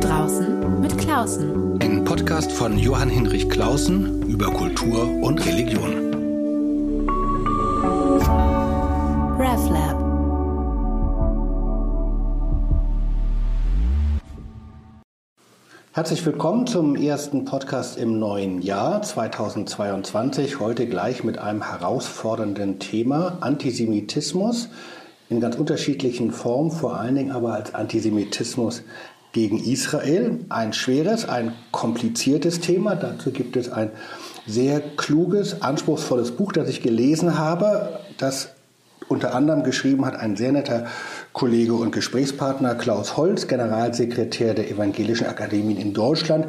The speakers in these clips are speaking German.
draußen mit Klausen. Ein Podcast von Johann Hinrich Klausen über Kultur und Religion. RevLab. Herzlich willkommen zum ersten Podcast im neuen Jahr 2022. Heute gleich mit einem herausfordernden Thema Antisemitismus in ganz unterschiedlichen Formen, vor allen Dingen aber als Antisemitismus gegen Israel. Ein schweres, ein kompliziertes Thema. Dazu gibt es ein sehr kluges, anspruchsvolles Buch, das ich gelesen habe, das unter anderem geschrieben hat ein sehr netter Kollege und Gesprächspartner Klaus Holz, Generalsekretär der Evangelischen Akademien in Deutschland,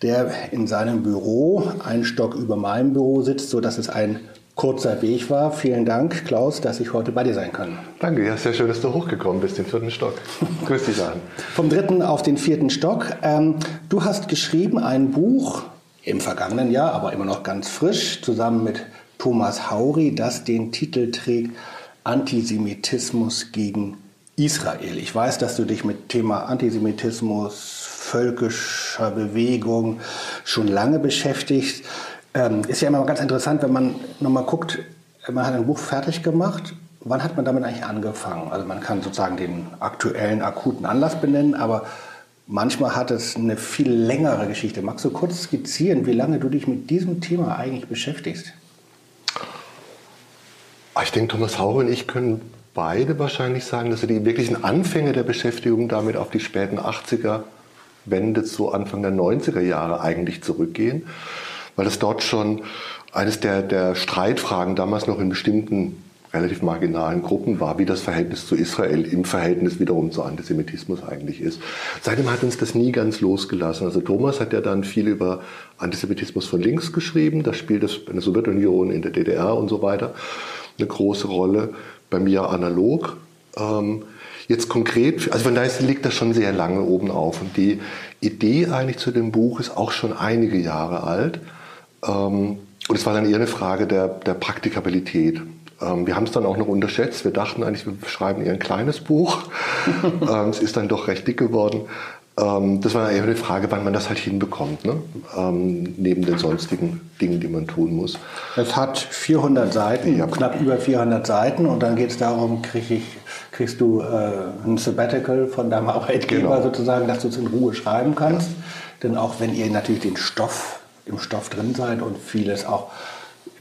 der in seinem Büro einen Stock über meinem Büro sitzt, sodass es ein kurzer Weg war. Vielen Dank, Klaus, dass ich heute bei dir sein kann. Danke, ja, sehr schön, dass du hochgekommen bist, den vierten Stock. Grüß dich an. Vom dritten auf den vierten Stock. Ähm, du hast geschrieben ein Buch im vergangenen Jahr, aber immer noch ganz frisch, zusammen mit Thomas Hauri, das den Titel trägt Antisemitismus gegen Israel. Ich weiß, dass du dich mit Thema Antisemitismus, völkischer Bewegung schon lange beschäftigst. Ähm, ist ja immer ganz interessant, wenn man nochmal guckt, man hat ein Buch fertig gemacht. Wann hat man damit eigentlich angefangen? Also man kann sozusagen den aktuellen, akuten Anlass benennen, aber manchmal hat es eine viel längere Geschichte. Magst du kurz skizzieren, wie lange du dich mit diesem Thema eigentlich beschäftigst? Ich denke, Thomas Hauer und ich können beide wahrscheinlich sagen, dass wir die wirklichen Anfänge der Beschäftigung damit auf die späten 80er Wende zu Anfang der 90er Jahre eigentlich zurückgehen weil es dort schon eines der, der Streitfragen damals noch in bestimmten relativ marginalen Gruppen war, wie das Verhältnis zu Israel im Verhältnis wiederum zu Antisemitismus eigentlich ist. Seitdem hat uns das nie ganz losgelassen. Also Thomas hat ja dann viel über Antisemitismus von links geschrieben. Da spielt es in der Sowjetunion, in der DDR und so weiter eine große Rolle. Bei mir analog. Ähm, jetzt konkret, also von daher liegt das schon sehr lange oben auf. Und die Idee eigentlich zu dem Buch ist auch schon einige Jahre alt. Ähm, und es war dann eher eine Frage der, der Praktikabilität. Ähm, wir haben es dann auch noch unterschätzt. Wir dachten eigentlich, wir schreiben eher ein kleines Buch. ähm, es ist dann doch recht dick geworden. Ähm, das war eher eine Frage, wann man das halt hinbekommt, ne? Ähm, neben den sonstigen Dingen, die man tun muss. Es hat 400 Seiten, ja. knapp über 400 Seiten. Und dann geht es darum, krieg ich, kriegst du äh, ein Sabbatical von deinem Arbeitgeber genau. sozusagen, dass du es in Ruhe schreiben kannst. Ja. Denn auch wenn ihr natürlich den Stoff im Stoff drin seid und vieles auch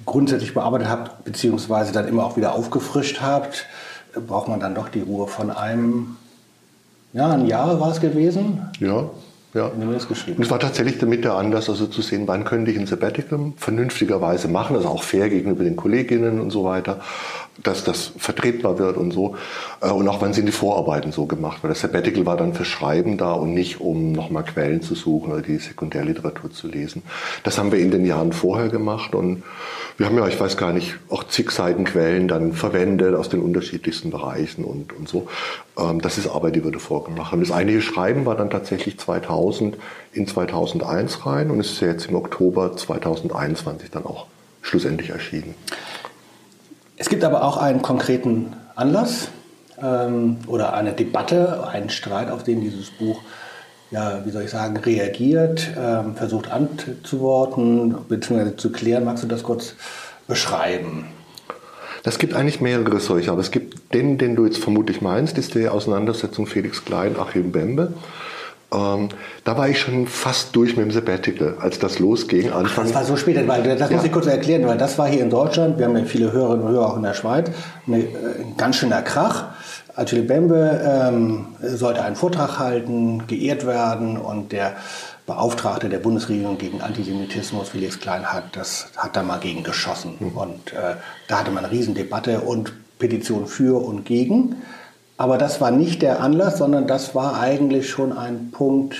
grundsätzlich bearbeitet habt, beziehungsweise dann immer auch wieder aufgefrischt habt, braucht man dann doch die Ruhe von einem, ja, ein Jahr war es gewesen? Ja. Ja. Und es war tatsächlich damit der Anlass, also zu sehen, wann könnte ich ein Sabbatical vernünftigerweise machen, also auch fair gegenüber den Kolleginnen und so weiter dass das vertretbar wird und so. Äh, und auch wann sind die Vorarbeiten so gemacht? Weil das Sabbatical war dann für Schreiben da und nicht, um nochmal Quellen zu suchen oder die Sekundärliteratur zu lesen. Das haben wir in den Jahren vorher gemacht und wir haben ja, ich weiß gar nicht, auch zig Seiten Quellen dann verwendet aus den unterschiedlichsten Bereichen und, und so. Ähm, das ist Arbeit, die wir davor gemacht haben. Das eigentliche Schreiben war dann tatsächlich 2000 in 2001 rein und ist jetzt im Oktober 2021 dann auch schlussendlich erschienen. Es gibt aber auch einen konkreten Anlass ähm, oder eine Debatte, einen Streit, auf den dieses Buch, ja, wie soll ich sagen, reagiert, ähm, versucht antworten bzw. zu klären. Magst du das kurz beschreiben? Es gibt eigentlich mehrere solche, aber es gibt den, den du jetzt vermutlich meinst, ist die Auseinandersetzung Felix Klein, Achim Bembe. Ähm, da war ich schon fast durch mit dem Sabbatical, als das losging. Anfang. das war so spät, weil das ja. muss ich kurz erklären, weil das war hier in Deutschland, wir haben ja viele Hörerinnen und Hörer auch in der Schweiz, ein äh, ganz schöner Krach. Attila Bembe ähm, sollte einen Vortrag halten, geehrt werden und der Beauftragte der Bundesregierung gegen Antisemitismus, Felix Klein, hat, das, hat da mal gegen geschossen. Mhm. Und äh, da hatte man eine Riesendebatte und Petition für und gegen. Aber das war nicht der Anlass, sondern das war eigentlich schon ein Punkt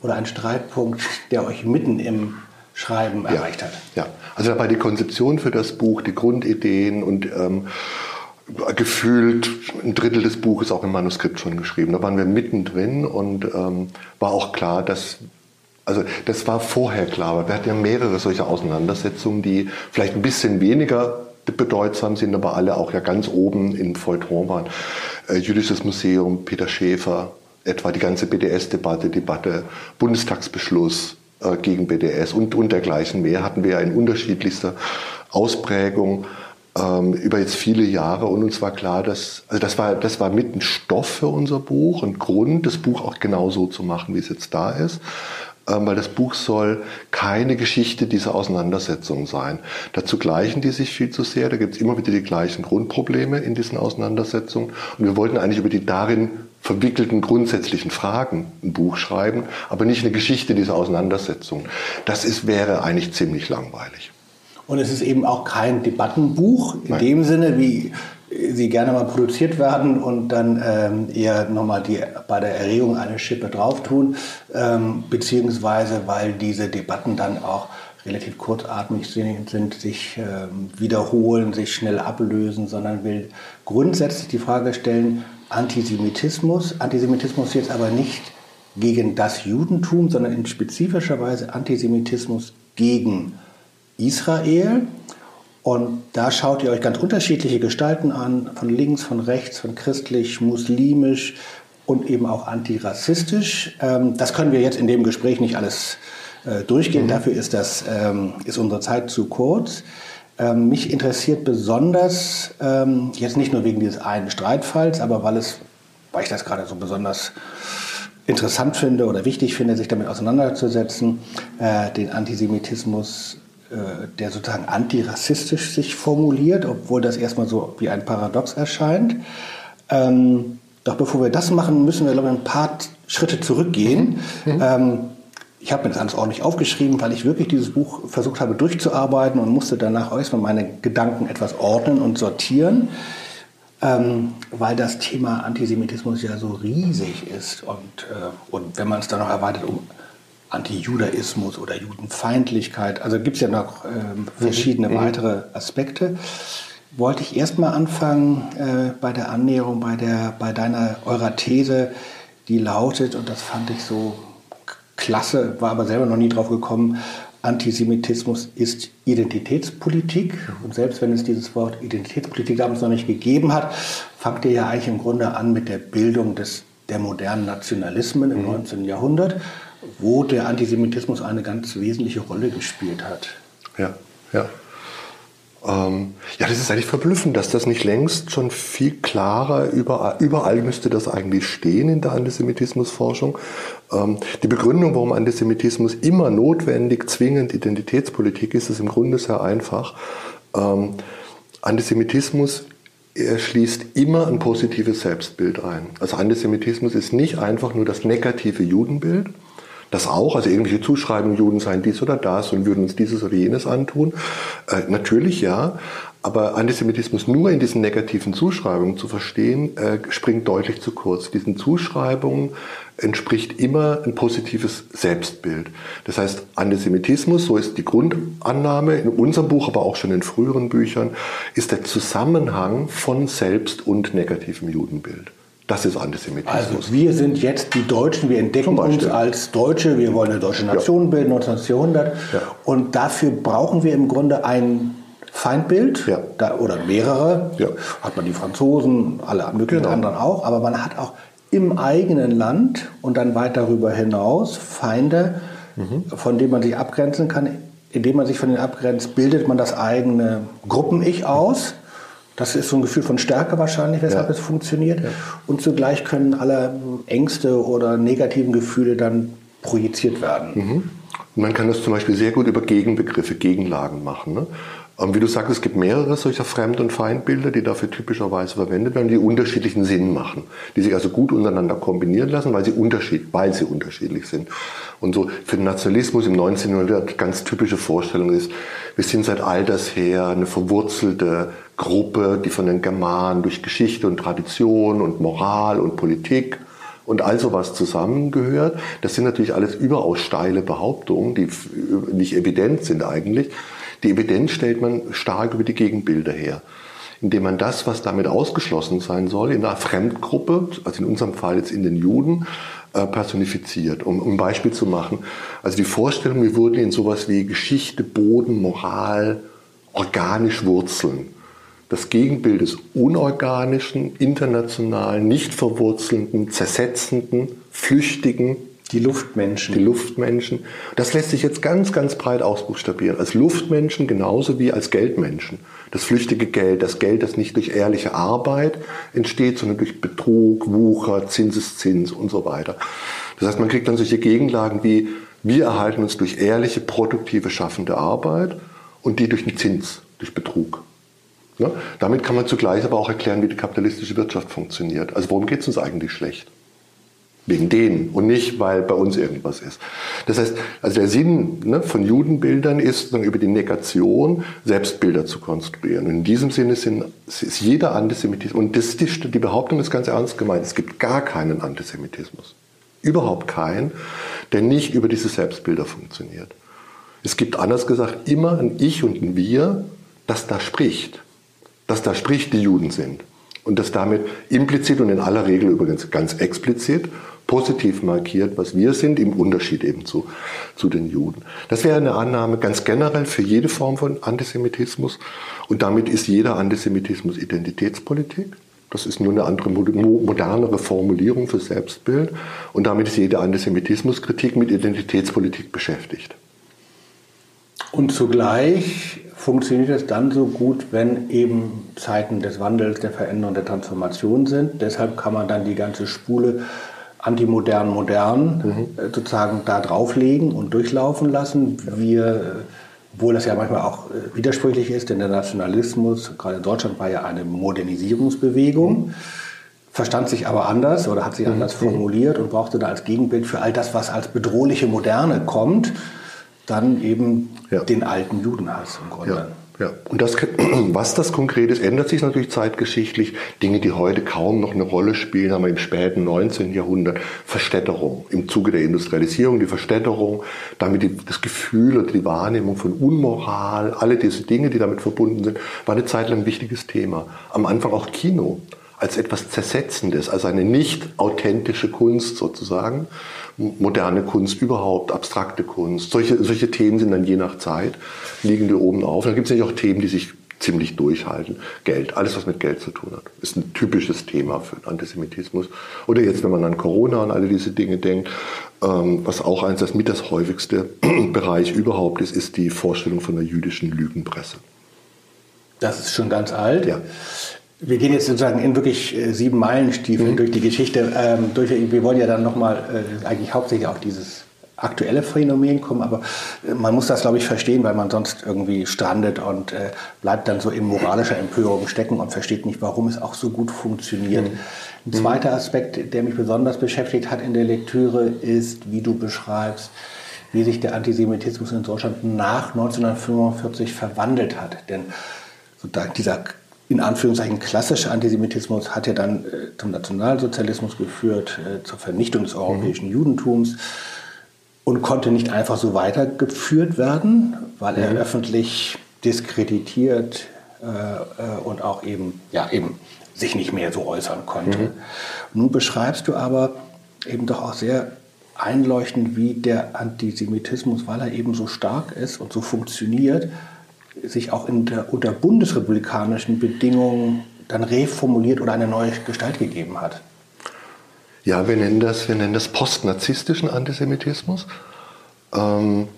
oder ein Streitpunkt, der euch mitten im Schreiben ja, erreicht hat. Ja, also dabei die Konzeption für das Buch, die Grundideen und ähm, gefühlt ein Drittel des Buches auch im Manuskript schon geschrieben. Da waren wir mittendrin und ähm, war auch klar, dass also das war vorher klar, aber wir hatten ja mehrere solche Auseinandersetzungen, die vielleicht ein bisschen weniger bedeutsam sind, aber alle auch ja ganz oben im Feuilleton waren. Äh, Jüdisches Museum, Peter Schäfer, etwa die ganze BDS-Debatte, Debatte, Bundestagsbeschluss äh, gegen BDS und, und dergleichen mehr hatten wir ja in unterschiedlichster Ausprägung ähm, über jetzt viele Jahre und uns war klar, dass, also das war, das war mit ein Stoff für unser Buch, ein Grund, das Buch auch genau so zu machen, wie es jetzt da ist weil das Buch soll keine Geschichte dieser Auseinandersetzung sein. Dazu gleichen die sich viel zu sehr, da gibt es immer wieder die gleichen Grundprobleme in diesen Auseinandersetzungen und wir wollten eigentlich über die darin verwickelten grundsätzlichen Fragen ein Buch schreiben, aber nicht eine Geschichte dieser Auseinandersetzung. Das ist, wäre eigentlich ziemlich langweilig. Und es ist eben auch kein Debattenbuch in Nein. dem Sinne, wie sie gerne mal produziert werden und dann ähm, eher nochmal die, bei der Erregung eine Schippe drauf tun, ähm, beziehungsweise weil diese Debatten dann auch relativ kurzatmig sind, sich ähm, wiederholen, sich schnell ablösen, sondern will grundsätzlich die Frage stellen, Antisemitismus, Antisemitismus jetzt aber nicht gegen das Judentum, sondern in spezifischer Weise Antisemitismus gegen Israel. Und da schaut ihr euch ganz unterschiedliche Gestalten an, von links, von rechts, von christlich, muslimisch und eben auch antirassistisch. Ähm, das können wir jetzt in dem Gespräch nicht alles äh, durchgehen. Mhm. Dafür ist, das, ähm, ist unsere Zeit zu kurz. Ähm, mich interessiert besonders, jetzt nicht nur wegen dieses einen Streitfalls, aber weil, es, weil ich das gerade so besonders interessant finde oder wichtig finde, sich damit auseinanderzusetzen, äh, den Antisemitismus der sozusagen antirassistisch sich formuliert, obwohl das erstmal so wie ein Paradox erscheint. Ähm, doch bevor wir das machen, müssen wir, glaube ich, ein paar Schritte zurückgehen. Mhm. Mhm. Ähm, ich habe mir das alles ordentlich aufgeschrieben, weil ich wirklich dieses Buch versucht habe durchzuarbeiten und musste danach erstmal meine Gedanken etwas ordnen und sortieren, ähm, weil das Thema Antisemitismus ja so riesig ist. Und, äh, und wenn man es dann noch erweitert um Antijudaismus oder Judenfeindlichkeit. Also gibt es ja noch äh, verschiedene mhm. weitere Aspekte. Wollte ich erstmal anfangen äh, bei der Annäherung, bei, der, bei deiner, eurer These, die lautet, und das fand ich so klasse, war aber selber noch nie drauf gekommen, Antisemitismus ist Identitätspolitik. Und selbst wenn es dieses Wort Identitätspolitik damals noch nicht gegeben hat, fangt ihr ja eigentlich im Grunde an mit der Bildung des, der modernen Nationalismen im mhm. 19. Jahrhundert wo der Antisemitismus eine ganz wesentliche Rolle gespielt hat. Ja, ja. Ähm, ja, das ist eigentlich verblüffend, dass das nicht längst schon viel klarer, überall, überall müsste das eigentlich stehen in der Antisemitismusforschung. Ähm, die Begründung, warum Antisemitismus immer notwendig, zwingend Identitätspolitik ist, ist im Grunde sehr einfach. Ähm, Antisemitismus er schließt immer ein positives Selbstbild ein. Also Antisemitismus ist nicht einfach nur das negative Judenbild, das auch, also irgendwelche Zuschreibungen, Juden seien dies oder das und würden uns dieses oder jenes antun. Äh, natürlich ja, aber Antisemitismus nur in diesen negativen Zuschreibungen zu verstehen, äh, springt deutlich zu kurz. Diesen Zuschreibungen entspricht immer ein positives Selbstbild. Das heißt, Antisemitismus, so ist die Grundannahme in unserem Buch, aber auch schon in früheren Büchern, ist der Zusammenhang von Selbst- und negativem Judenbild. Das ist Antisemitismus. Also wir sind jetzt die Deutschen, wir entdecken uns als Deutsche, wir wollen eine deutsche Nation ja. bilden, 19. Jahrhundert. Ja. Und dafür brauchen wir im Grunde ein Feindbild ja. da, oder mehrere. Hat man die Franzosen, alle möglichen genau. anderen auch, aber man hat auch im eigenen Land und dann weit darüber hinaus Feinde, mhm. von denen man sich abgrenzen kann. Indem man sich von denen abgrenzt, bildet man das eigene Gruppen-Ich aus. Das ist so ein Gefühl von Stärke wahrscheinlich, weshalb ja. es funktioniert. Ja. Und zugleich können alle Ängste oder negativen Gefühle dann projiziert werden. Mhm. Man kann das zum Beispiel sehr gut über Gegenbegriffe, Gegenlagen machen. Ne? Und wie du sagst, es gibt mehrere solcher Fremd- und Feindbilder, die dafür typischerweise verwendet werden, die unterschiedlichen Sinn machen, die sich also gut untereinander kombinieren lassen, weil sie, unterschied, weil sie unterschiedlich sind. Und so für den Nationalismus im 19. Jahrhundert ganz typische Vorstellung ist, wir sind seit alters her eine verwurzelte Gruppe, die von den Germanen durch Geschichte und Tradition und Moral und Politik und all sowas zusammengehört. Das sind natürlich alles überaus steile Behauptungen, die nicht evident sind eigentlich. Die Evidenz stellt man stark über die Gegenbilder her, indem man das, was damit ausgeschlossen sein soll, in einer Fremdgruppe, also in unserem Fall jetzt in den Juden, äh, personifiziert. Um, um ein Beispiel zu machen, also die Vorstellung, wir würden in sowas wie Geschichte, Boden, Moral organisch wurzeln. das Gegenbild des unorganischen, internationalen, nicht verwurzelnden, zersetzenden, flüchtigen. Die Luftmenschen. Die Luftmenschen. Das lässt sich jetzt ganz, ganz breit ausbuchstabieren. Als Luftmenschen genauso wie als Geldmenschen. Das flüchtige Geld, das Geld, das nicht durch ehrliche Arbeit entsteht, sondern durch Betrug, Wucher, Zinseszins und so weiter. Das heißt, man kriegt dann solche Gegenlagen wie, wir erhalten uns durch ehrliche, produktive, schaffende Arbeit und die durch den Zins, durch Betrug. Ne? Damit kann man zugleich aber auch erklären, wie die kapitalistische Wirtschaft funktioniert. Also worum geht es uns eigentlich schlecht? Wegen denen und nicht, weil bei uns irgendwas ist. Das heißt, also der Sinn ne, von Judenbildern ist, über die Negation Selbstbilder zu konstruieren. Und in diesem Sinne sind, ist jeder Antisemitismus, und das, die, die Behauptung ist ganz ernst gemeint, es gibt gar keinen Antisemitismus. Überhaupt keinen, der nicht über diese Selbstbilder funktioniert. Es gibt anders gesagt immer ein Ich und ein Wir, das da spricht dass da spricht, die Juden sind. Und das damit implizit und in aller Regel übrigens ganz explizit positiv markiert, was wir sind, im Unterschied eben zu, zu den Juden. Das wäre eine Annahme ganz generell für jede Form von Antisemitismus. Und damit ist jeder Antisemitismus Identitätspolitik. Das ist nur eine andere, modernere Formulierung für Selbstbild. Und damit ist jede Antisemitismuskritik mit Identitätspolitik beschäftigt. Und zugleich funktioniert es dann so gut, wenn eben Zeiten des Wandels, der Veränderung, der Transformation sind. Deshalb kann man dann die ganze Spule antimodern, modern mhm. Äh, sozusagen da drauflegen und durchlaufen lassen. Wir, obwohl das ja manchmal auch äh, widersprüchlich ist, denn der Nationalismus, gerade in Deutschland, war ja eine Modernisierungsbewegung. Mhm verstand sich aber anders oder hat sich mhm. anders formuliert und brauchte da als Gegenbild für all das, was als bedrohliche Moderne kommt, dann eben ja. den alten Judenhass im Grunde. Ja. Ja, und das, was das konkret ist, ändert sich natürlich zeitgeschichtlich. Dinge, die heute kaum noch eine Rolle spielen, haben wir im späten 19. Jahrhundert. Verstädterung im Zuge der Industrialisierung, die Verstädterung, damit die, das Gefühl oder die Wahrnehmung von Unmoral, alle diese Dinge, die damit verbunden sind, war eine Zeit lang ein wichtiges Thema. Am Anfang auch Kino als etwas Zersetzendes, als eine nicht authentische Kunst sozusagen moderne Kunst überhaupt, abstrakte Kunst. Solche, solche Themen sind dann je nach Zeit, liegen wir oben auf. Dann gibt es natürlich auch Themen, die sich ziemlich durchhalten. Geld, alles was mit Geld zu tun hat, ist ein typisches Thema für den Antisemitismus. Oder jetzt, wenn man an Corona und alle diese Dinge denkt, ähm, was auch eins das mit das häufigste Bereich überhaupt ist, ist die Vorstellung von der jüdischen Lügenpresse. Das ist schon ganz alt. Ja. Wir gehen jetzt sozusagen in wirklich äh, sieben Meilenstiefeln mhm. durch die Geschichte. Ähm, durch, wir wollen ja dann nochmal äh, eigentlich hauptsächlich auf dieses aktuelle Phänomen kommen, aber äh, man muss das, glaube ich, verstehen, weil man sonst irgendwie strandet und äh, bleibt dann so in moralischer Empörung stecken und versteht nicht, warum es auch so gut funktioniert. Mhm. Ein zweiter Aspekt, der mich besonders beschäftigt hat in der Lektüre, ist, wie du beschreibst, wie sich der Antisemitismus in Deutschland nach 1945 verwandelt hat. Denn dieser in Anführungszeichen klassische Antisemitismus hat ja dann äh, zum Nationalsozialismus geführt, äh, zur Vernichtung des europäischen mhm. Judentums und konnte nicht einfach so weitergeführt werden, weil er mhm. öffentlich diskreditiert äh, äh, und auch eben, ja, eben sich nicht mehr so äußern konnte. Mhm. Nun beschreibst du aber eben doch auch sehr einleuchtend, wie der Antisemitismus, weil er eben so stark ist und so funktioniert, sich auch der, unter bundesrepublikanischen Bedingungen dann reformuliert oder eine neue Gestalt gegeben hat. Ja, wir nennen das, wir nennen das postnarzisstischen Antisemitismus. Ähm,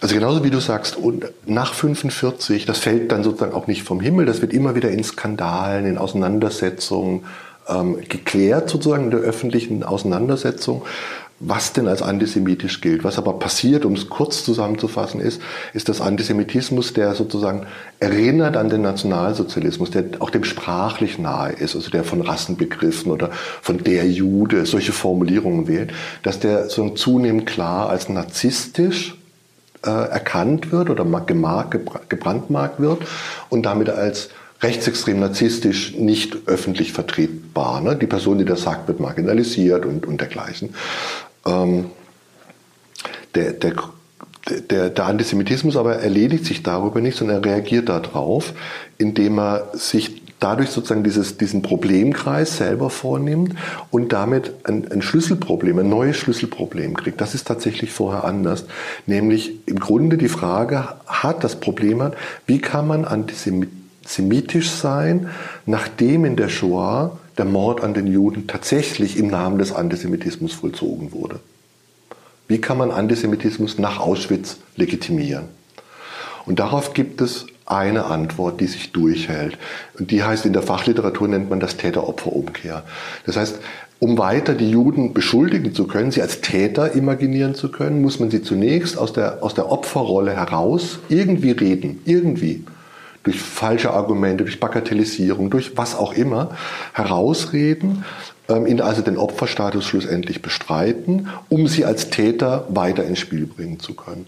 also genauso wie du sagst, und nach 45, das fällt dann sozusagen auch nicht vom Himmel, das wird immer wieder in Skandalen, in Auseinandersetzungen ähm, geklärt, sozusagen in der öffentlichen Auseinandersetzung was denn als antisemitisch gilt. Was aber passiert, um es kurz zusammenzufassen, ist, ist das Antisemitismus, der sozusagen erinnert an den Nationalsozialismus, der auch dem sprachlich nahe ist, also der von Rassenbegriffen oder von der Jude solche Formulierungen wählt, dass der so zunehmend klar als narzisstisch äh, erkannt wird oder gebrandmarkt wird und damit als rechtsextrem narzisstisch nicht öffentlich vertretbar. Ne? Die Person, die das sagt, wird marginalisiert und, und dergleichen ähm, der, der, der, der Antisemitismus aber erledigt sich darüber nicht, sondern er reagiert darauf, indem er sich dadurch sozusagen dieses, diesen Problemkreis selber vornimmt und damit ein, ein Schlüsselproblem, ein neues Schlüsselproblem kriegt. Das ist tatsächlich vorher anders. Nämlich im Grunde die Frage hat, das Problem hat, wie kann man antisemitisch sein, nachdem in der Shoah der Mord an den Juden tatsächlich im Namen des Antisemitismus vollzogen wurde. Wie kann man Antisemitismus nach Auschwitz legitimieren? Und darauf gibt es eine Antwort, die sich durchhält. Und die heißt, in der Fachliteratur nennt man das Täter-Opfer-Umkehr. Das heißt, um weiter die Juden beschuldigen zu können, sie als Täter imaginieren zu können, muss man sie zunächst aus der, aus der Opferrolle heraus irgendwie reden, irgendwie durch falsche Argumente, durch Bagatellisierung, durch was auch immer herausreden, ähm, ihn also den Opferstatus schlussendlich bestreiten, um sie als Täter weiter ins Spiel bringen zu können.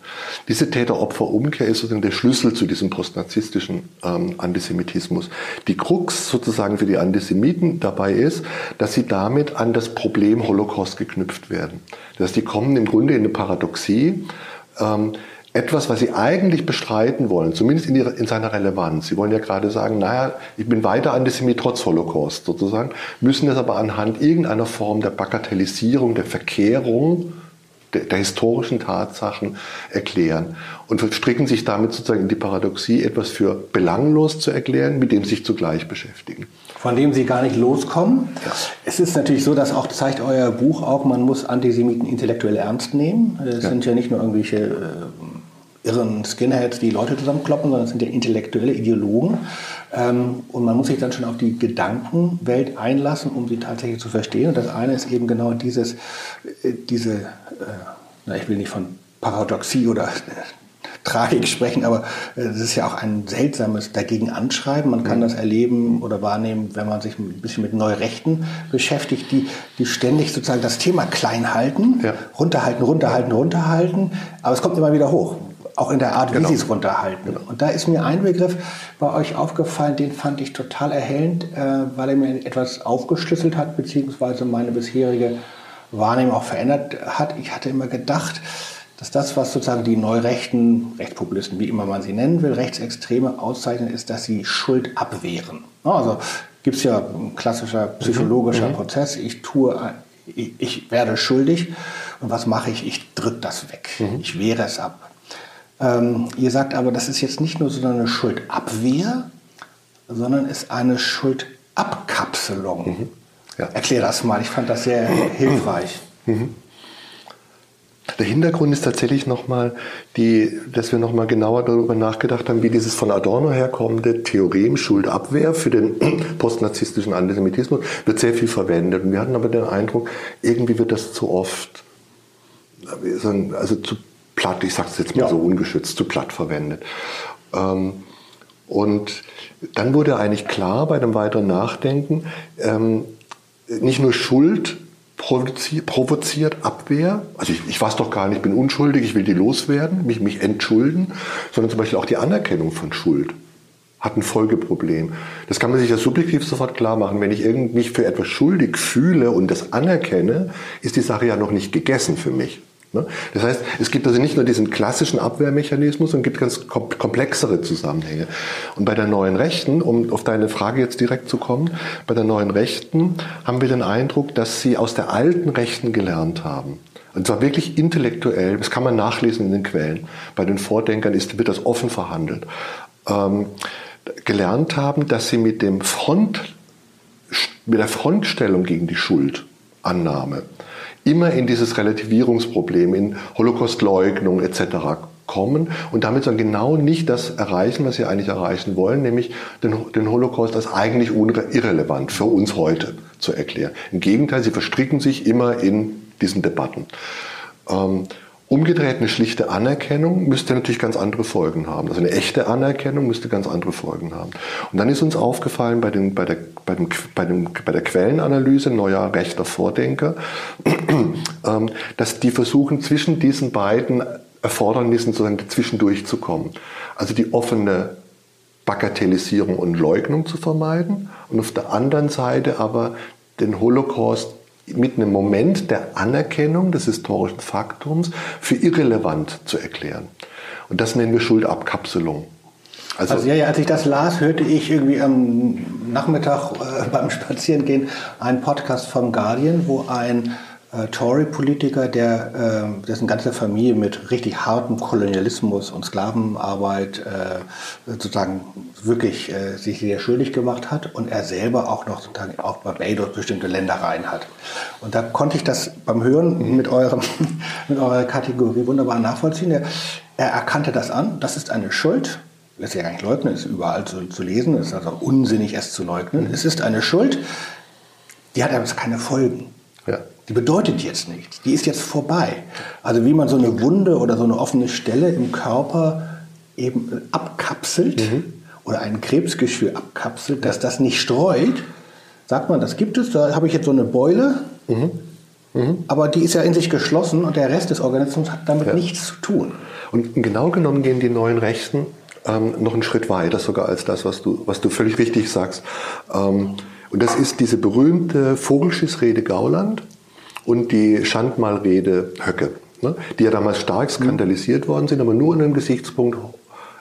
Diese Täter-Opfer-Umkehr ist sozusagen der Schlüssel zu diesem postnarzisstischen ähm, Antisemitismus. Die Krux sozusagen für die Antisemiten dabei ist, dass sie damit an das Problem Holocaust geknüpft werden. Das heißt, die kommen im Grunde in eine Paradoxie. Ähm, etwas, was sie eigentlich bestreiten wollen, zumindest in, ihrer, in, seiner Relevanz. Sie wollen ja gerade sagen, naja, ich bin weiter Antisemit trotz Holocaust sozusagen, müssen das aber anhand irgendeiner Form der Bagatellisierung, der Verkehrung der, historischen Tatsachen erklären und verstricken sich damit sozusagen in die Paradoxie, etwas für belanglos zu erklären, mit dem sich zugleich beschäftigen. Von dem Sie gar nicht loskommen. Ja. Es ist natürlich so, dass auch zeigt euer Buch auch, man muss Antisemiten intellektuell ernst nehmen. Es ja. sind ja nicht nur irgendwelche äh, irren Skinheads, die Leute zusammenkloppen, sondern es sind ja intellektuelle Ideologen. Ähm, und man muss sich dann schon auf die Gedankenwelt einlassen, um sie tatsächlich zu verstehen. Und das eine ist eben genau dieses, äh, diese, äh, na, ich will nicht von Paradoxie oder Tragik sprechen, aber es ist ja auch ein seltsames dagegen anschreiben. Man kann mhm. das erleben oder wahrnehmen, wenn man sich ein bisschen mit Neurechten beschäftigt, die, die ständig sozusagen das Thema klein halten, ja. runterhalten, runterhalten, runterhalten, aber es kommt immer wieder hoch. Auch in der Art, genau. wie sie es runterhalten. Genau. Und da ist mir ein Begriff bei euch aufgefallen, den fand ich total erhellend, äh, weil er mir etwas aufgeschlüsselt hat, beziehungsweise meine bisherige Wahrnehmung auch verändert hat. Ich hatte immer gedacht, dass das, was sozusagen die Neurechten, Rechtspopulisten, wie immer man sie nennen will, Rechtsextreme auszeichnen, ist, dass sie Schuld abwehren. Also gibt es ja ein klassischer psychologischer mhm. Prozess. Ich tue, ich, ich, werde schuldig und was mache ich? Ich drücke das weg. Mhm. Ich wehre es ab. Ähm, ihr sagt aber, das ist jetzt nicht nur so eine Schuldabwehr, sondern ist eine Schuldabkapselung. Mhm. Ja. Erklär das mal, ich fand das sehr hilfreich. Mhm. Der Hintergrund ist tatsächlich nochmal, dass wir nochmal genauer darüber nachgedacht haben, wie dieses von Adorno herkommende Theorem Schuldabwehr für den postnarzisstischen Antisemitismus wird sehr viel verwendet. Und wir hatten aber den Eindruck, irgendwie wird das zu oft, also zu platt, ich sage es jetzt mal ja. so ungeschützt, zu platt verwendet. Ähm, und dann wurde eigentlich klar bei dem weiteren Nachdenken, ähm, nicht nur Schuld provoziert Abwehr, also ich, ich weiß doch gar nicht, ich bin unschuldig, ich will die loswerden, mich, mich entschulden, sondern zum Beispiel auch die Anerkennung von Schuld hat ein Folgeproblem. Das kann man sich ja subjektiv sofort klar machen. Wenn ich mich für etwas schuldig fühle und das anerkenne, ist die Sache ja noch nicht gegessen für mich. Ne? Das heißt, es gibt also nicht nur diesen klassischen Abwehrmechanismus, sondern gibt ganz komplexere Zusammenhänge. Und bei der neuen Rechten, um auf deine Frage jetzt direkt zu kommen, bei der neuen Rechten haben wir den Eindruck, dass sie aus der alten Rechten gelernt haben. Und zwar wirklich intellektuell, das kann man nachlesen in den Quellen. Bei den Vordenkern ist, wird das offen verhandelt. Ähm, gelernt haben, dass sie mit dem Front, mit der Frontstellung gegen die Schuldannahme immer in dieses Relativierungsproblem, in Holocaustleugnung etc. kommen und damit dann genau nicht das erreichen, was sie eigentlich erreichen wollen, nämlich den, den Holocaust als eigentlich irrelevant für uns heute zu erklären. Im Gegenteil, sie verstricken sich immer in diesen Debatten. Ähm, Umgedreht eine schlichte Anerkennung müsste natürlich ganz andere Folgen haben. Also eine echte Anerkennung müsste ganz andere Folgen haben. Und dann ist uns aufgefallen bei, den, bei, der, bei, dem, bei, dem, bei der Quellenanalyse neuer rechter Vordenker, ähm, dass die versuchen, zwischen diesen beiden Erfordernissen sozusagen zwischendurch zu kommen. Also die offene Bagatellisierung und Leugnung zu vermeiden und auf der anderen Seite aber den Holocaust mit einem Moment der Anerkennung des historischen Faktums für irrelevant zu erklären. Und das nennen wir Schuldabkapselung. Also, also ja, ja, als ich das las, hörte ich irgendwie am Nachmittag äh, beim Spazierengehen einen Podcast vom Guardian, wo ein äh, Tory-Politiker, der äh, dessen ganze Familie mit richtig hartem Kolonialismus und Sklavenarbeit äh, sozusagen wirklich äh, sich sehr schuldig gemacht hat und er selber auch noch sozusagen auch Barbados bestimmte Ländereien hat. Und da konnte ich das beim Hören mit, eurem, mit eurer Kategorie wunderbar nachvollziehen. Er, er erkannte das an, das ist eine Schuld, lässt sich ja gar nicht leugnen, ist überall zu, zu lesen, es ist also unsinnig, es zu leugnen. Es ist eine Schuld, die hat aber keine Folgen. Die bedeutet jetzt nichts. Die ist jetzt vorbei. Also wie man so eine Wunde oder so eine offene Stelle im Körper eben abkapselt mhm. oder ein Krebsgeschwür abkapselt, dass das nicht streut, sagt man, das gibt es. Da habe ich jetzt so eine Beule. Mhm. Mhm. Aber die ist ja in sich geschlossen und der Rest des Organismus hat damit ja. nichts zu tun. Und genau genommen gehen die neuen Rechten ähm, noch einen Schritt weiter sogar als das, was du, was du völlig richtig sagst. Ähm, und das ist diese berühmte Vogelschissrede Gauland, und die Schandmalrede Höcke, ne, die ja damals stark skandalisiert worden sind, aber nur unter dem Gesichtspunkt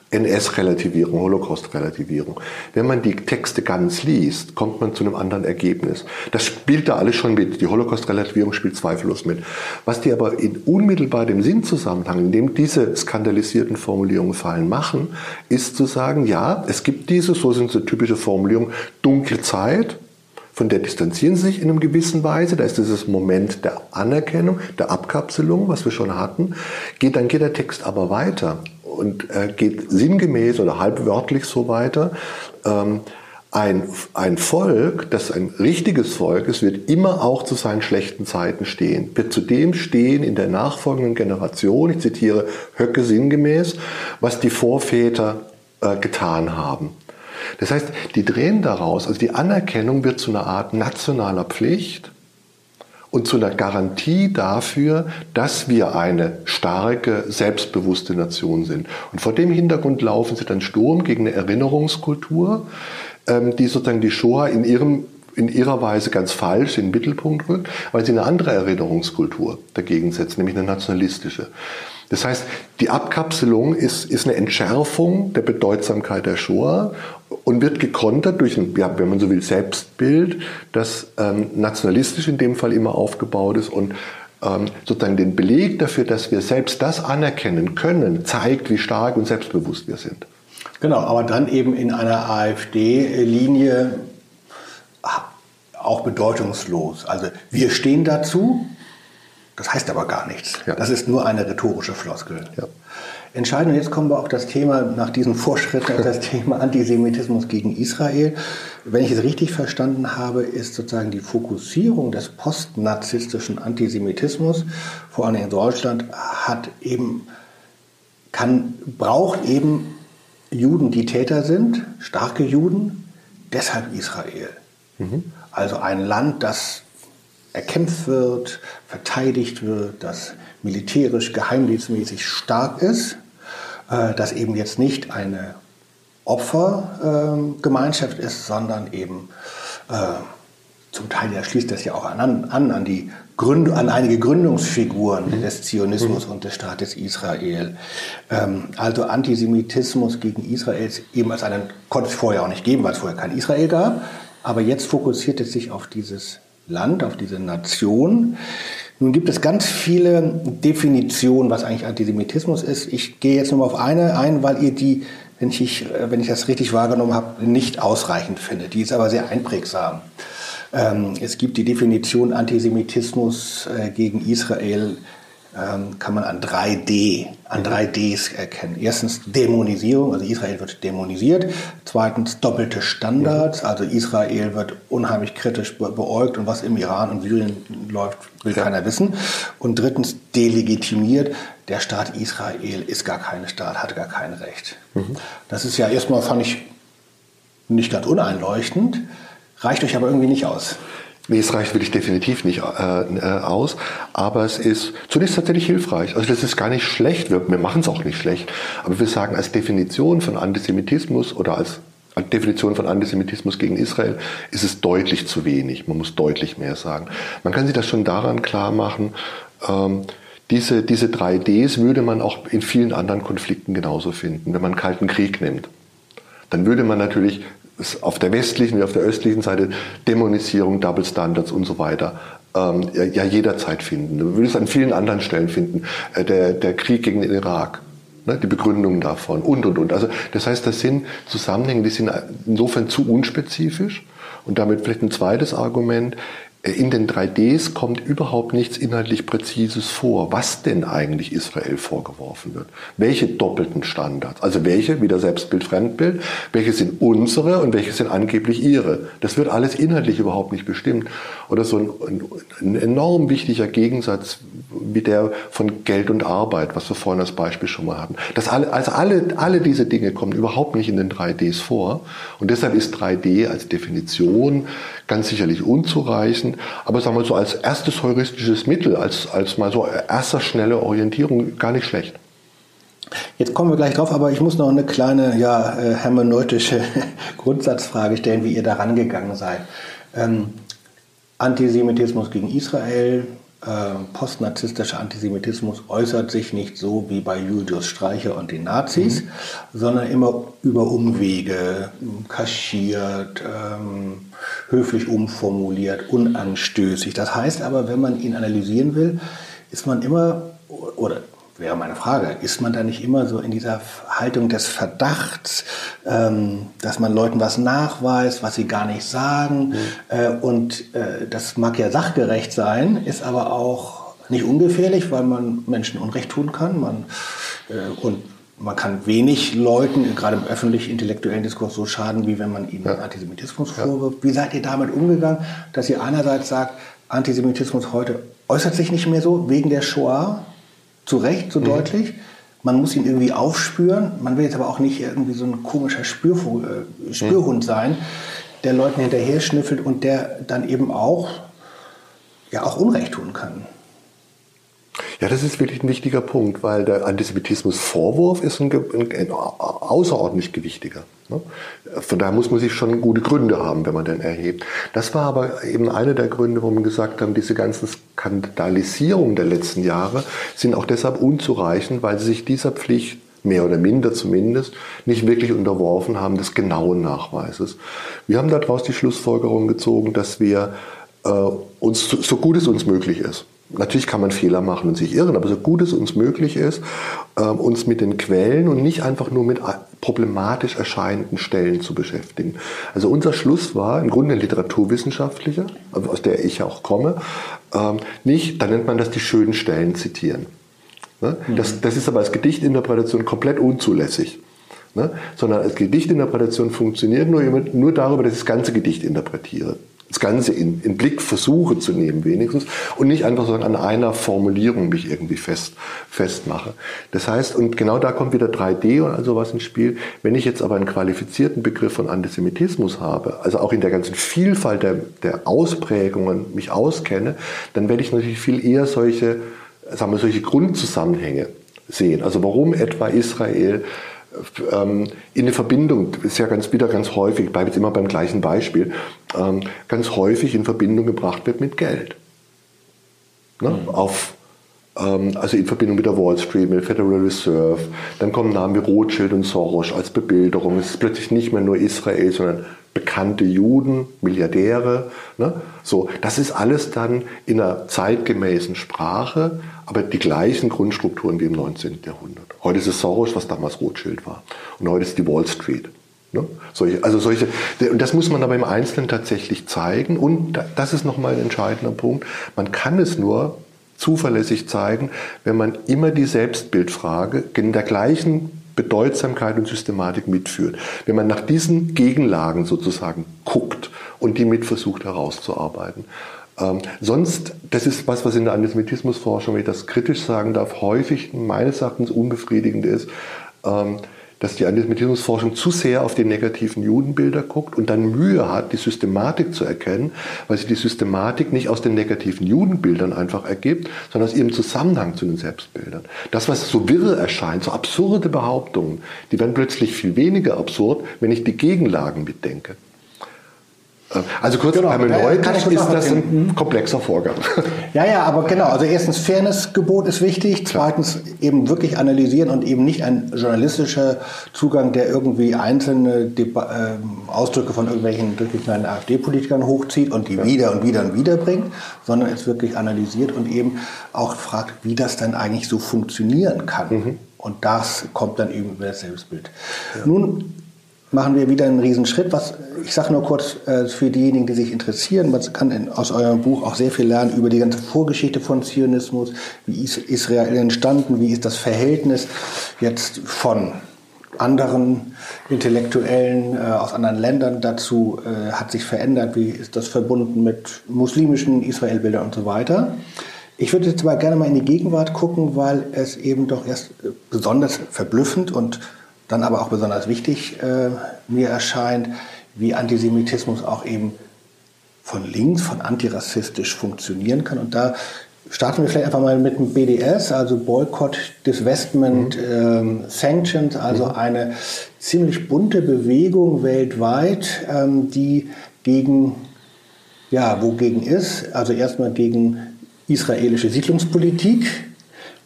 NS-Relativierung, Holocaust-Relativierung. Wenn man die Texte ganz liest, kommt man zu einem anderen Ergebnis. Das spielt da alles schon mit. Die Holocaust-Relativierung spielt zweifellos mit. Was die aber in unmittelbar dem Sinnzusammenhang, in dem diese skandalisierten Formulierungen fallen, machen, ist zu sagen, ja, es gibt diese, so sind so typische Formulierungen, dunkle Zeit, von der distanzieren sie sich in einer gewissen Weise. Da ist dieses Moment der Anerkennung, der Abkapselung, was wir schon hatten. Geht, dann geht der Text aber weiter und äh, geht sinngemäß oder halbwörtlich so weiter. Ähm, ein, ein Volk, das ein richtiges Volk ist, wird immer auch zu seinen schlechten Zeiten stehen. Wird zu dem stehen in der nachfolgenden Generation, ich zitiere Höcke sinngemäß, was die Vorväter äh, getan haben. Das heißt, die drehen daraus, also die Anerkennung wird zu einer Art nationaler Pflicht und zu einer Garantie dafür, dass wir eine starke, selbstbewusste Nation sind. Und vor dem Hintergrund laufen sie dann Sturm gegen eine Erinnerungskultur, ähm, die sozusagen die Shoah in ihrem in ihrer Weise ganz falsch in den Mittelpunkt rückt, weil sie eine andere Erinnerungskultur dagegen setzt, nämlich eine nationalistische. Das heißt, die Abkapselung ist, ist eine Entschärfung der Bedeutsamkeit der Shoah und wird gekontert durch ein, ja, wenn man so will, Selbstbild, das ähm, nationalistisch in dem Fall immer aufgebaut ist und ähm, sozusagen den Beleg dafür, dass wir selbst das anerkennen können, zeigt, wie stark und selbstbewusst wir sind. Genau, aber dann eben in einer AfD-Linie auch bedeutungslos. Also wir stehen dazu, das heißt aber gar nichts. Ja. Das ist nur eine rhetorische Floskel. Ja. Entscheidend, und jetzt kommen wir auf das Thema, nach diesen Vorschritten, auf das Thema Antisemitismus gegen Israel. Wenn ich es richtig verstanden habe, ist sozusagen die Fokussierung des postnarzisstischen Antisemitismus, vor allem in Deutschland, hat eben, kann, braucht eben Juden, die Täter sind, starke Juden, deshalb Israel. Mhm. Also ein Land, das erkämpft wird, verteidigt wird, das militärisch, geheimdienstmäßig stark ist, äh, das eben jetzt nicht eine Opfergemeinschaft ist, sondern eben äh, zum Teil ja schließt das ja auch an, an, an, die Gründ, an einige Gründungsfiguren mhm. des Zionismus mhm. und des Staates Israel. Ähm, also Antisemitismus gegen Israel eben als einen konnte es vorher auch nicht geben, weil es vorher kein Israel gab. Aber jetzt fokussiert es sich auf dieses Land, auf diese Nation. Nun gibt es ganz viele Definitionen, was eigentlich Antisemitismus ist. Ich gehe jetzt nur mal auf eine ein, weil ihr die, wenn ich, wenn ich das richtig wahrgenommen habe, nicht ausreichend findet. Die ist aber sehr einprägsam. Ähm, es gibt die Definition Antisemitismus äh, gegen Israel ähm, kann man an 3D, an 3Ds erkennen. Erstens Dämonisierung, also Israel wird dämonisiert. Zweitens doppelte Standards, also Israel wird unheimlich kritisch beäugt und was im Iran und Syrien läuft, will ja. keiner wissen. Und drittens delegitimiert, der Staat Israel ist gar kein Staat, hat gar kein Recht. Mhm. Das ist ja erstmal, fand ich, nicht ganz uneinleuchtend, reicht euch aber irgendwie nicht aus. Es reicht wirklich definitiv nicht äh, äh, aus, aber es ist zunächst tatsächlich hilfreich. Also das ist gar nicht schlecht, wir, wir machen es auch nicht schlecht, aber wir sagen als Definition von Antisemitismus oder als Definition von Antisemitismus gegen Israel ist es deutlich zu wenig. Man muss deutlich mehr sagen. Man kann sich das schon daran klar machen, ähm, diese, diese drei Ds würde man auch in vielen anderen Konflikten genauso finden, wenn man einen Kalten Krieg nimmt. Dann würde man natürlich auf der westlichen wie auf der östlichen Seite Dämonisierung, Double Standards und so weiter ähm, ja, jederzeit finden. Du würdest an vielen anderen Stellen finden. Äh, der, der Krieg gegen den Irak, ne, die Begründung davon und, und, und. Also das heißt, das sind Zusammenhänge, die sind insofern zu unspezifisch. Und damit vielleicht ein zweites Argument, in den 3Ds kommt überhaupt nichts inhaltlich Präzises vor, was denn eigentlich Israel vorgeworfen wird. Welche doppelten Standards, also welche, wieder Selbstbild, Fremdbild, welche sind unsere und welche sind angeblich ihre. Das wird alles inhaltlich überhaupt nicht bestimmt. Oder so ein, ein enorm wichtiger Gegensatz wie der von Geld und Arbeit, was wir vorhin als Beispiel schon mal hatten. Das alle, also alle, alle diese Dinge kommen überhaupt nicht in den 3Ds vor. Und deshalb ist 3D als Definition ganz sicherlich unzureichend. Aber sagen wir so als erstes heuristisches Mittel, als, als mal so erster schnelle Orientierung gar nicht schlecht. Jetzt kommen wir gleich drauf, aber ich muss noch eine kleine ja, äh, hermeneutische Grundsatzfrage stellen, wie ihr da rangegangen seid. Ähm, Antisemitismus gegen Israel, postnarzisstischer Antisemitismus äußert sich nicht so wie bei Julius Streicher und den Nazis, mhm. sondern immer über Umwege, kaschiert, ähm, höflich umformuliert, unanstößig. Das heißt aber, wenn man ihn analysieren will, ist man immer, oder wäre meine Frage, ist man da nicht immer so in dieser Haltung des Verdachts, ähm, dass man Leuten was nachweist, was sie gar nicht sagen? Mhm. Äh, und äh, das mag ja sachgerecht sein, ist aber auch nicht ungefährlich, weil man Menschen Unrecht tun kann. Man, äh, und man kann wenig Leuten, gerade im öffentlich-intellektuellen Diskurs, so schaden, wie wenn man ihnen ja. Antisemitismus vorwirft. Wie seid ihr damit umgegangen, dass ihr einerseits sagt, Antisemitismus heute äußert sich nicht mehr so wegen der Shoah, zu Recht so mhm. deutlich, man muss ihn irgendwie aufspüren, man will jetzt aber auch nicht irgendwie so ein komischer Spürfu äh, Spürhund mhm. sein, der Leuten hinterher schnüffelt und der dann eben auch, ja, auch Unrecht tun kann. Ja, das ist wirklich ein wichtiger Punkt, weil der Antisemitismus-Vorwurf ist ein, ein, ein, außerordentlich gewichtiger. Ne? Von daher muss man sich schon gute Gründe haben, wenn man den erhebt. Das war aber eben einer der Gründe, wo wir gesagt haben, diese ganzen Skandalisierungen der letzten Jahre sind auch deshalb unzureichend, weil sie sich dieser Pflicht mehr oder minder zumindest, nicht wirklich unterworfen haben des genauen Nachweises. Wir haben daraus die Schlussfolgerung gezogen, dass wir äh, uns so gut es uns möglich ist, Natürlich kann man Fehler machen und sich irren, aber so gut es uns möglich ist, ähm, uns mit den Quellen und nicht einfach nur mit problematisch erscheinenden Stellen zu beschäftigen. Also unser Schluss war im Grunde ein literaturwissenschaftlicher, aus der ich auch komme, ähm, nicht, da nennt man das die schönen Stellen zitieren. Ne? Das, mhm. das ist aber als Gedichtinterpretation komplett unzulässig. Ne? Sondern als Gedichtinterpretation funktioniert nur, nur darüber, dass ich das ganze Gedicht interpretiere das Ganze in, in Blick versuche zu nehmen wenigstens und nicht einfach so an einer Formulierung mich irgendwie fest, festmache. Das heißt, und genau da kommt wieder 3D und all sowas ins Spiel. Wenn ich jetzt aber einen qualifizierten Begriff von Antisemitismus habe, also auch in der ganzen Vielfalt der, der Ausprägungen mich auskenne, dann werde ich natürlich viel eher solche, sagen wir, solche Grundzusammenhänge sehen. Also warum etwa Israel in eine Verbindung, ist ja ganz, wieder ganz häufig, ich bleibe jetzt immer beim gleichen Beispiel, ähm, ganz häufig in Verbindung gebracht wird mit Geld. Ne? Mhm. Auf, ähm, also in Verbindung mit der Wall Street, mit der Federal Reserve. Dann kommen Namen wie Rothschild und Soros als Bebilderung. Es ist plötzlich nicht mehr nur Israel, sondern bekannte Juden, Milliardäre. Ne? So, das ist alles dann in einer zeitgemäßen Sprache, aber die gleichen Grundstrukturen wie im 19. Jahrhundert. Heute ist es Soros, was damals Rothschild war. Und heute ist die Wall Street. Ne? Solche, also solche, das muss man aber im Einzelnen tatsächlich zeigen. Und das ist nochmal ein entscheidender Punkt. Man kann es nur zuverlässig zeigen, wenn man immer die Selbstbildfrage in der gleichen Bedeutsamkeit und Systematik mitführt. Wenn man nach diesen Gegenlagen sozusagen guckt und die mit versucht herauszuarbeiten. Ähm, sonst, das ist was, was in der Antisemitismusforschung, wenn ich das kritisch sagen darf, häufig meines Erachtens unbefriedigend ist, ähm, dass die Antisemitismusforschung zu sehr auf die negativen Judenbilder guckt und dann Mühe hat, die Systematik zu erkennen, weil sie die Systematik nicht aus den negativen Judenbildern einfach ergibt, sondern aus ihrem Zusammenhang zu den Selbstbildern. Das, was so wirre erscheint, so absurde Behauptungen, die werden plötzlich viel weniger absurd, wenn ich die Gegenlagen mitdenke. Also kurz Genau, hermeneutisch kann ich kurz ist das ein komplexer Vorgang. Ja, ja, aber genau. Also erstens Fairnessgebot ist wichtig. Zweitens eben wirklich analysieren und eben nicht ein journalistischer Zugang, der irgendwie einzelne Deba ähm, Ausdrücke von irgendwelchen durchgeknallten AfD-Politikern hochzieht und die wieder und wieder und wieder bringt, sondern es wirklich analysiert und eben auch fragt, wie das dann eigentlich so funktionieren kann. Und das kommt dann eben über das Selbstbild. Nun machen wir wieder einen Riesenschritt. Was, ich sage nur kurz äh, für diejenigen, die sich interessieren, man kann in, aus eurem Buch auch sehr viel lernen über die ganze Vorgeschichte von Zionismus, wie ist Israel entstanden, wie ist das Verhältnis jetzt von anderen Intellektuellen äh, aus anderen Ländern dazu äh, hat sich verändert, wie ist das verbunden mit muslimischen Israelbildern und so weiter. Ich würde jetzt aber gerne mal in die Gegenwart gucken, weil es eben doch erst äh, besonders verblüffend und dann aber auch besonders wichtig äh, mir erscheint, wie Antisemitismus auch eben von links, von antirassistisch funktionieren kann. Und da starten wir vielleicht einfach mal mit dem BDS, also Boycott, Divestment, ähm, Sanctions, also eine ziemlich bunte Bewegung weltweit, ähm, die gegen, ja, wogegen ist, also erstmal gegen israelische Siedlungspolitik,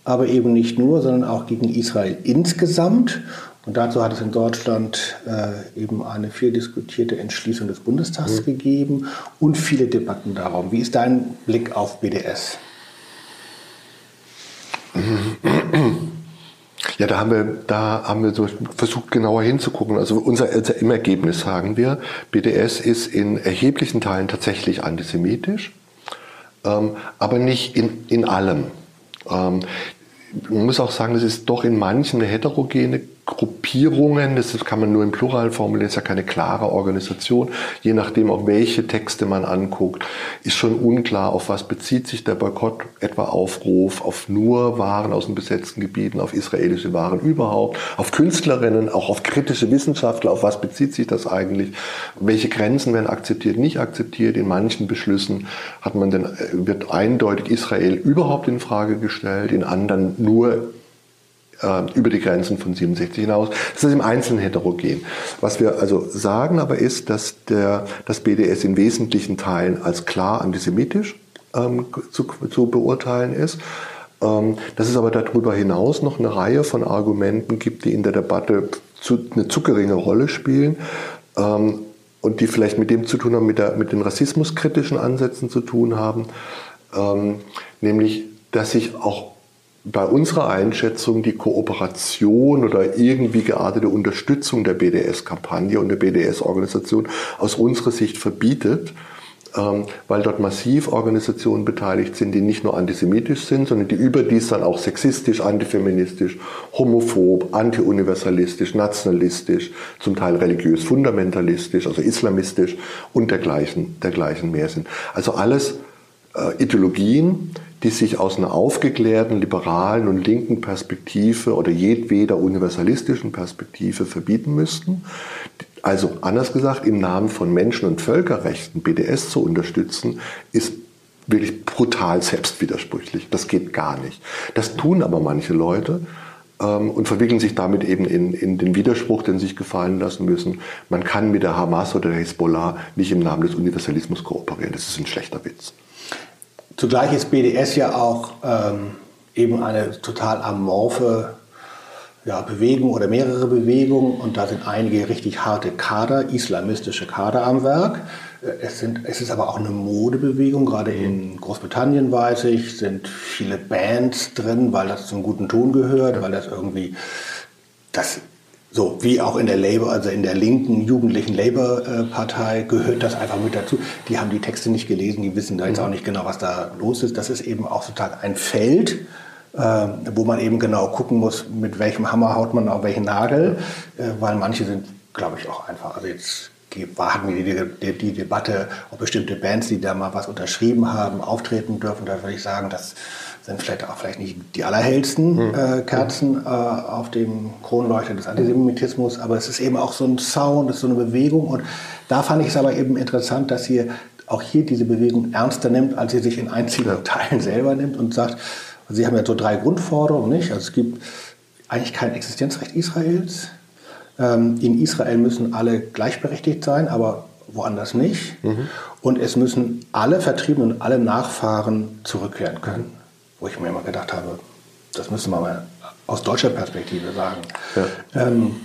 aber eben nicht nur, sondern auch gegen Israel insgesamt. Und dazu hat es in Deutschland äh, eben eine viel diskutierte Entschließung des Bundestags gegeben und viele Debatten darum. Wie ist dein Blick auf BDS? Ja, da haben wir, da haben wir so versucht genauer hinzugucken. Also unser, also im Ergebnis sagen wir, BDS ist in erheblichen Teilen tatsächlich antisemitisch, ähm, aber nicht in, in allem. Ähm, man muss auch sagen, das ist doch in manchen eine heterogene Gruppierungen, das kann man nur im Plural formulieren, ist ja keine klare Organisation. Je nachdem, auf welche Texte man anguckt, ist schon unklar, auf was bezieht sich der Boykott, etwa Aufruf, auf nur Waren aus den besetzten Gebieten, auf israelische Waren überhaupt, auf Künstlerinnen, auch auf kritische Wissenschaftler, auf was bezieht sich das eigentlich, welche Grenzen werden akzeptiert, nicht akzeptiert. In manchen Beschlüssen hat man dann, wird eindeutig Israel überhaupt in Frage gestellt, in anderen nur äh, über die Grenzen von 67 hinaus. Das ist im Einzelnen heterogen. Was wir also sagen aber ist, dass der, das BDS in wesentlichen Teilen als klar antisemitisch ähm, zu, zu beurteilen ist. Ähm, dass es aber darüber hinaus noch eine Reihe von Argumenten gibt, die in der Debatte zu, eine zu geringe Rolle spielen. Ähm, und die vielleicht mit dem zu tun haben, mit, der, mit den rassismuskritischen Ansätzen zu tun haben, ähm, nämlich dass sich auch bei unserer Einschätzung die Kooperation oder irgendwie geartete Unterstützung der BDS-Kampagne und der BDS-Organisation aus unserer Sicht verbietet, ähm, weil dort massiv Organisationen beteiligt sind, die nicht nur antisemitisch sind, sondern die überdies dann auch sexistisch, antifeministisch, homophob, antiuniversalistisch, nationalistisch, zum Teil religiös fundamentalistisch, also islamistisch und dergleichen, dergleichen mehr sind. Also alles äh, Ideologien, die sich aus einer aufgeklärten, liberalen und linken Perspektive oder jedweder universalistischen Perspektive verbieten müssten. Also anders gesagt, im Namen von Menschen- und Völkerrechten BDS zu unterstützen, ist wirklich brutal selbstwidersprüchlich. Das geht gar nicht. Das tun aber manche Leute ähm, und verwickeln sich damit eben in, in den Widerspruch, den sich gefallen lassen müssen. Man kann mit der Hamas oder der Hezbollah nicht im Namen des Universalismus kooperieren. Das ist ein schlechter Witz. Zugleich ist BDS ja auch ähm, eben eine total amorphe ja, Bewegung oder mehrere Bewegungen und da sind einige richtig harte Kader, islamistische Kader am Werk. Äh, Es, sind, es ist aber auch eine Modebewegung, gerade in Großbritannien weiß ich, sind viele Bands drin, weil das zum guten Ton gehört, weil das irgendwie das so wie auch in der Labour, also in der linken jugendlichen Labour-Partei gehört das einfach mit dazu. Die haben die Texte nicht gelesen, die wissen da jetzt auch nicht genau, was da los ist. Das ist eben auch sozusagen ein Feld, äh, wo man eben genau gucken muss, mit welchem Hammer haut man auf welchen Nagel, äh, weil manche sind, glaube ich, auch einfach, also jetzt hatten wir die, die, die, Debatte, ob bestimmte Bands, die da mal was unterschrieben haben, auftreten dürfen. Da würde ich sagen, das sind vielleicht auch vielleicht nicht die allerhellsten äh, Kerzen äh, auf dem Kronleuchter des Antisemitismus, aber es ist eben auch so ein Sound, es ist so eine Bewegung. Und da fand ich es aber eben interessant, dass ihr auch hier diese Bewegung ernster nimmt, als sie sich in einzelnen Teilen selber nimmt und sagt, Sie haben ja so drei Grundforderungen, nicht? Also es gibt eigentlich kein Existenzrecht Israels. Ähm, in Israel müssen alle gleichberechtigt sein, aber woanders nicht. Mhm. Und es müssen alle Vertriebenen und alle Nachfahren zurückkehren können. Wo ich mir immer gedacht habe, das müssen wir mal aus deutscher Perspektive sagen. Ja. Ähm,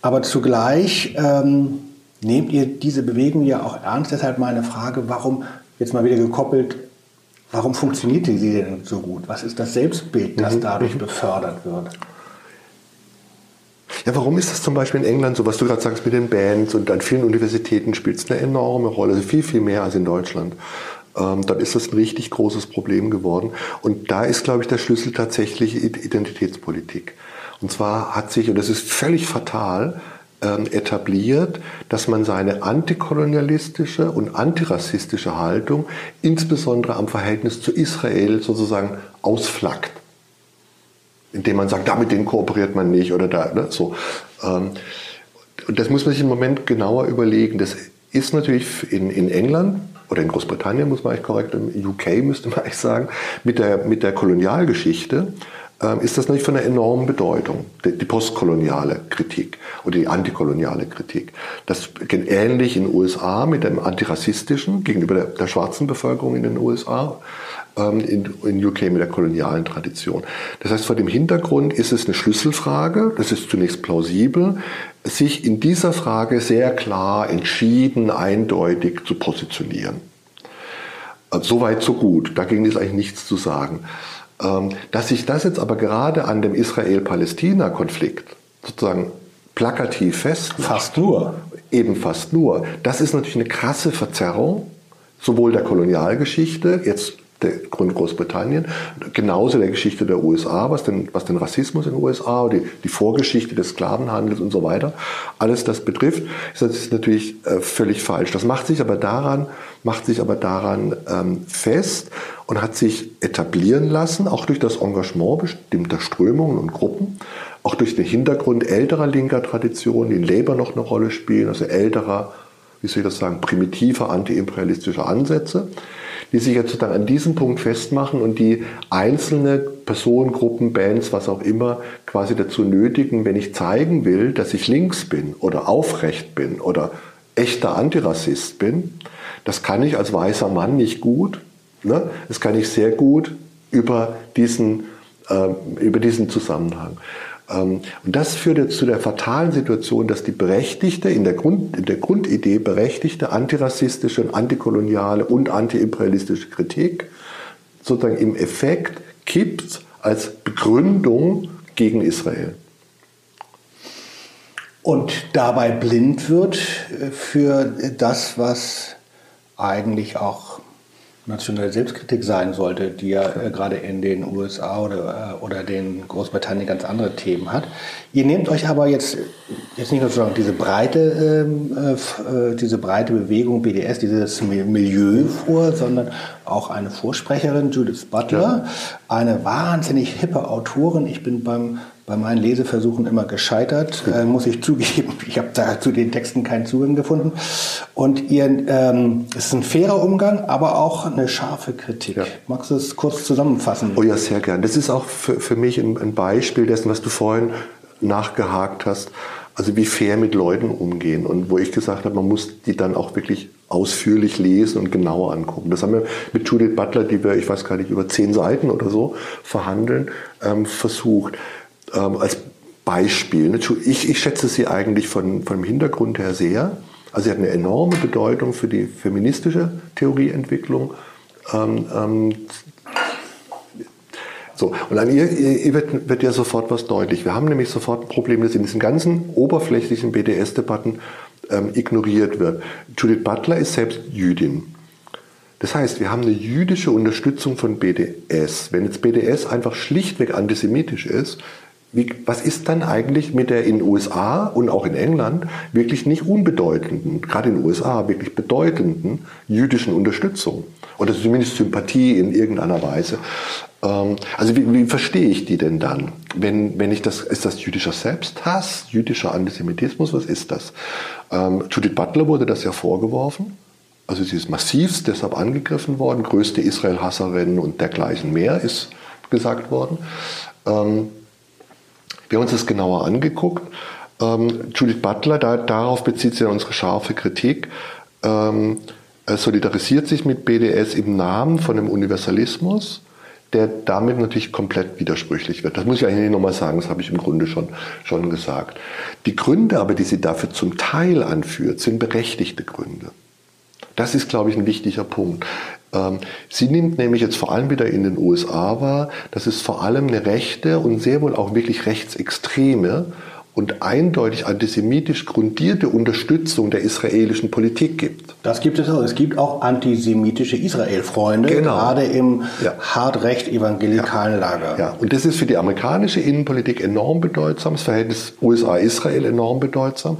aber zugleich ähm, nehmt ihr diese Bewegung ja auch ernst. Deshalb meine Frage, warum, jetzt mal wieder gekoppelt, warum funktioniert sie denn so gut? Was ist das Selbstbild, das mhm. dadurch mhm. befördert wird? Ja, warum ist das zum Beispiel in England so, was du gerade sagst mit den Bands und an vielen Universitäten spielt es eine enorme Rolle, also viel, viel mehr als in Deutschland. Ähm, dann ist das ein richtig großes Problem geworden. Und da ist, glaube ich, der Schlüssel tatsächlich Identitätspolitik. Und zwar hat sich, und das ist völlig fatal, ähm, etabliert, dass man seine antikolonialistische und antirassistische Haltung insbesondere am Verhältnis zu Israel sozusagen ausflaggt indem man sagt, da mit denen kooperiert man nicht oder da, ne, so. Ähm, und das muss man sich im Moment genauer überlegen. Das ist natürlich in, in England oder in Großbritannien, muss man eigentlich korrekt, im UK müsste man eigentlich sagen, mit der, mit der Kolonialgeschichte ist das natürlich von einer enormen Bedeutung, die, die postkoloniale Kritik oder die antikoloniale Kritik. Das geht ähnlich in den USA mit dem antirassistischen gegenüber der, der schwarzen Bevölkerung in den USA ähm, in, in UK mit der kolonialen Tradition. Das heißt, vor dem Hintergrund ist es eine Schlüsselfrage, das ist zunächst plausibel, sich in dieser Frage sehr klar, entschieden, eindeutig zu positionieren. Äh, Soweit, so gut. Dagegen ist eigentlich nichts zu sagen. Ähm, dass sich das jetzt aber gerade an dem Israel-Palästina-Konflikt sozusagen plakativ festmacht. Fast nur. Eben fast nur. Das ist natürlich eine krasse Verzerrung, sowohl der Kolonialgeschichte, jetzt der Grund Großbritannien, genauso der Geschichte der USA, was den, was den Rassismus in den USA, die, die Vorgeschichte des Sklavenhandels und so weiter, alles das betrifft, ist das natürlich äh, völlig falsch. Das macht sich aber daran, macht sich aber daran ähm, fest und hat sich etablieren lassen, auch durch das Engagement bestimmter Strömungen und Gruppen, auch durch den Hintergrund älterer linker Traditionen, die in Labour noch eine Rolle spielen, also älterer, wie soll ich das sagen, primitiver antiimperialistischer Ansätze die sich jetzt sozusagen an diesem Punkt festmachen und die einzelne Personengruppen, Bands, was auch immer, quasi dazu nötigen, wenn ich zeigen will, dass ich links bin oder aufrecht bin oder echter Antirassist bin, das kann ich als weißer Mann nicht gut. Ne? Das kann ich sehr gut über diesen, äh, über diesen Zusammenhang. Ähm, und das führt jetzt zu der fatalen Situation, dass die berechtigte, in der, Grund, in der Grundidee berechtigte antirassistische und antikoloniale und antiimperialistische Kritik sozusagen im Effekt kippt als Begründung gegen Israel. Und dabei blind wird für das, was eigentlich auch nationale Selbstkritik sein sollte, die ja äh, gerade in den USA oder, äh, oder den Großbritannien ganz andere Themen hat. Ihr nehmt euch aber jetzt, jetzt nicht nur sozusagen diese breite, ähm, äh, äh diese breite Bewegung BDS, dieses Milieu vor, sondern auch eine Vorsprecherin, Judith Butler, ja. eine wahnsinnig hippe Autorin. Ich bin beim bei meinen Leseversuchen immer gescheitert, äh, muss ich zugeben. Ich habe da zu den Texten keinen Zugang gefunden. Und ihr, ähm, es ist ein fairer Umgang, aber auch eine scharfe Kritik. Ja. Magst du es kurz zusammenfassen? Oh ja, sehr gern. Das ist auch für, für mich ein, ein Beispiel dessen, was du vorhin nachgehakt hast. Also wie fair mit Leuten umgehen und wo ich gesagt habe, man muss die dann auch wirklich ausführlich lesen und genauer angucken. Das haben wir mit Judith Butler, die wir, ich weiß gar nicht, über zehn Seiten oder so verhandeln, ähm, versucht ähm, als Beispiel. Ne, ich, ich schätze sie eigentlich von, dem Hintergrund her sehr. Also sie hat eine enorme Bedeutung für die feministische Theorieentwicklung. Ähm, ähm, so, und an ihr, ihr wird, wird, ja sofort was deutlich. Wir haben nämlich sofort ein Problem, das in diesen ganzen oberflächlichen BDS-Debatten ähm, ignoriert wird. Judith Butler ist selbst Jüdin. Das heißt, wir haben eine jüdische Unterstützung von BDS. Wenn jetzt BDS einfach schlichtweg antisemitisch ist, wie, was ist dann eigentlich mit der in den USA und auch in England wirklich nicht unbedeutenden, gerade in den USA wirklich bedeutenden jüdischen Unterstützung oder zumindest Sympathie in irgendeiner Weise? Ähm, also wie, wie, verstehe ich die denn dann? Wenn, wenn ich das, ist das jüdischer Selbsthass, jüdischer Antisemitismus, was ist das? Ähm, Judith Butler wurde das ja vorgeworfen. Also sie ist massivst deshalb angegriffen worden, größte Israel-Hasserin und dergleichen mehr ist gesagt worden. Ähm, wir haben uns das genauer angeguckt. Ähm, Judith Butler, da, darauf bezieht sich ja unsere scharfe Kritik, ähm, solidarisiert sich mit BDS im Namen von einem Universalismus, der damit natürlich komplett widersprüchlich wird. Das muss ich eigentlich nochmal sagen, das habe ich im Grunde schon, schon gesagt. Die Gründe aber, die sie dafür zum Teil anführt, sind berechtigte Gründe. Das ist, glaube ich, ein wichtiger Punkt. Ähm, sie nimmt nämlich jetzt vor allem wieder in den USA wahr, dass es vor allem eine rechte und sehr wohl auch wirklich rechtsextreme und eindeutig antisemitisch grundierte Unterstützung der israelischen Politik gibt. Das gibt es auch. Es gibt auch antisemitische Israel-Freunde, genau. gerade im ja. hart recht evangelikalen ja. Lager. Ja, und das ist für die amerikanische Innenpolitik enorm bedeutsam, das Verhältnis USA-Israel enorm bedeutsam.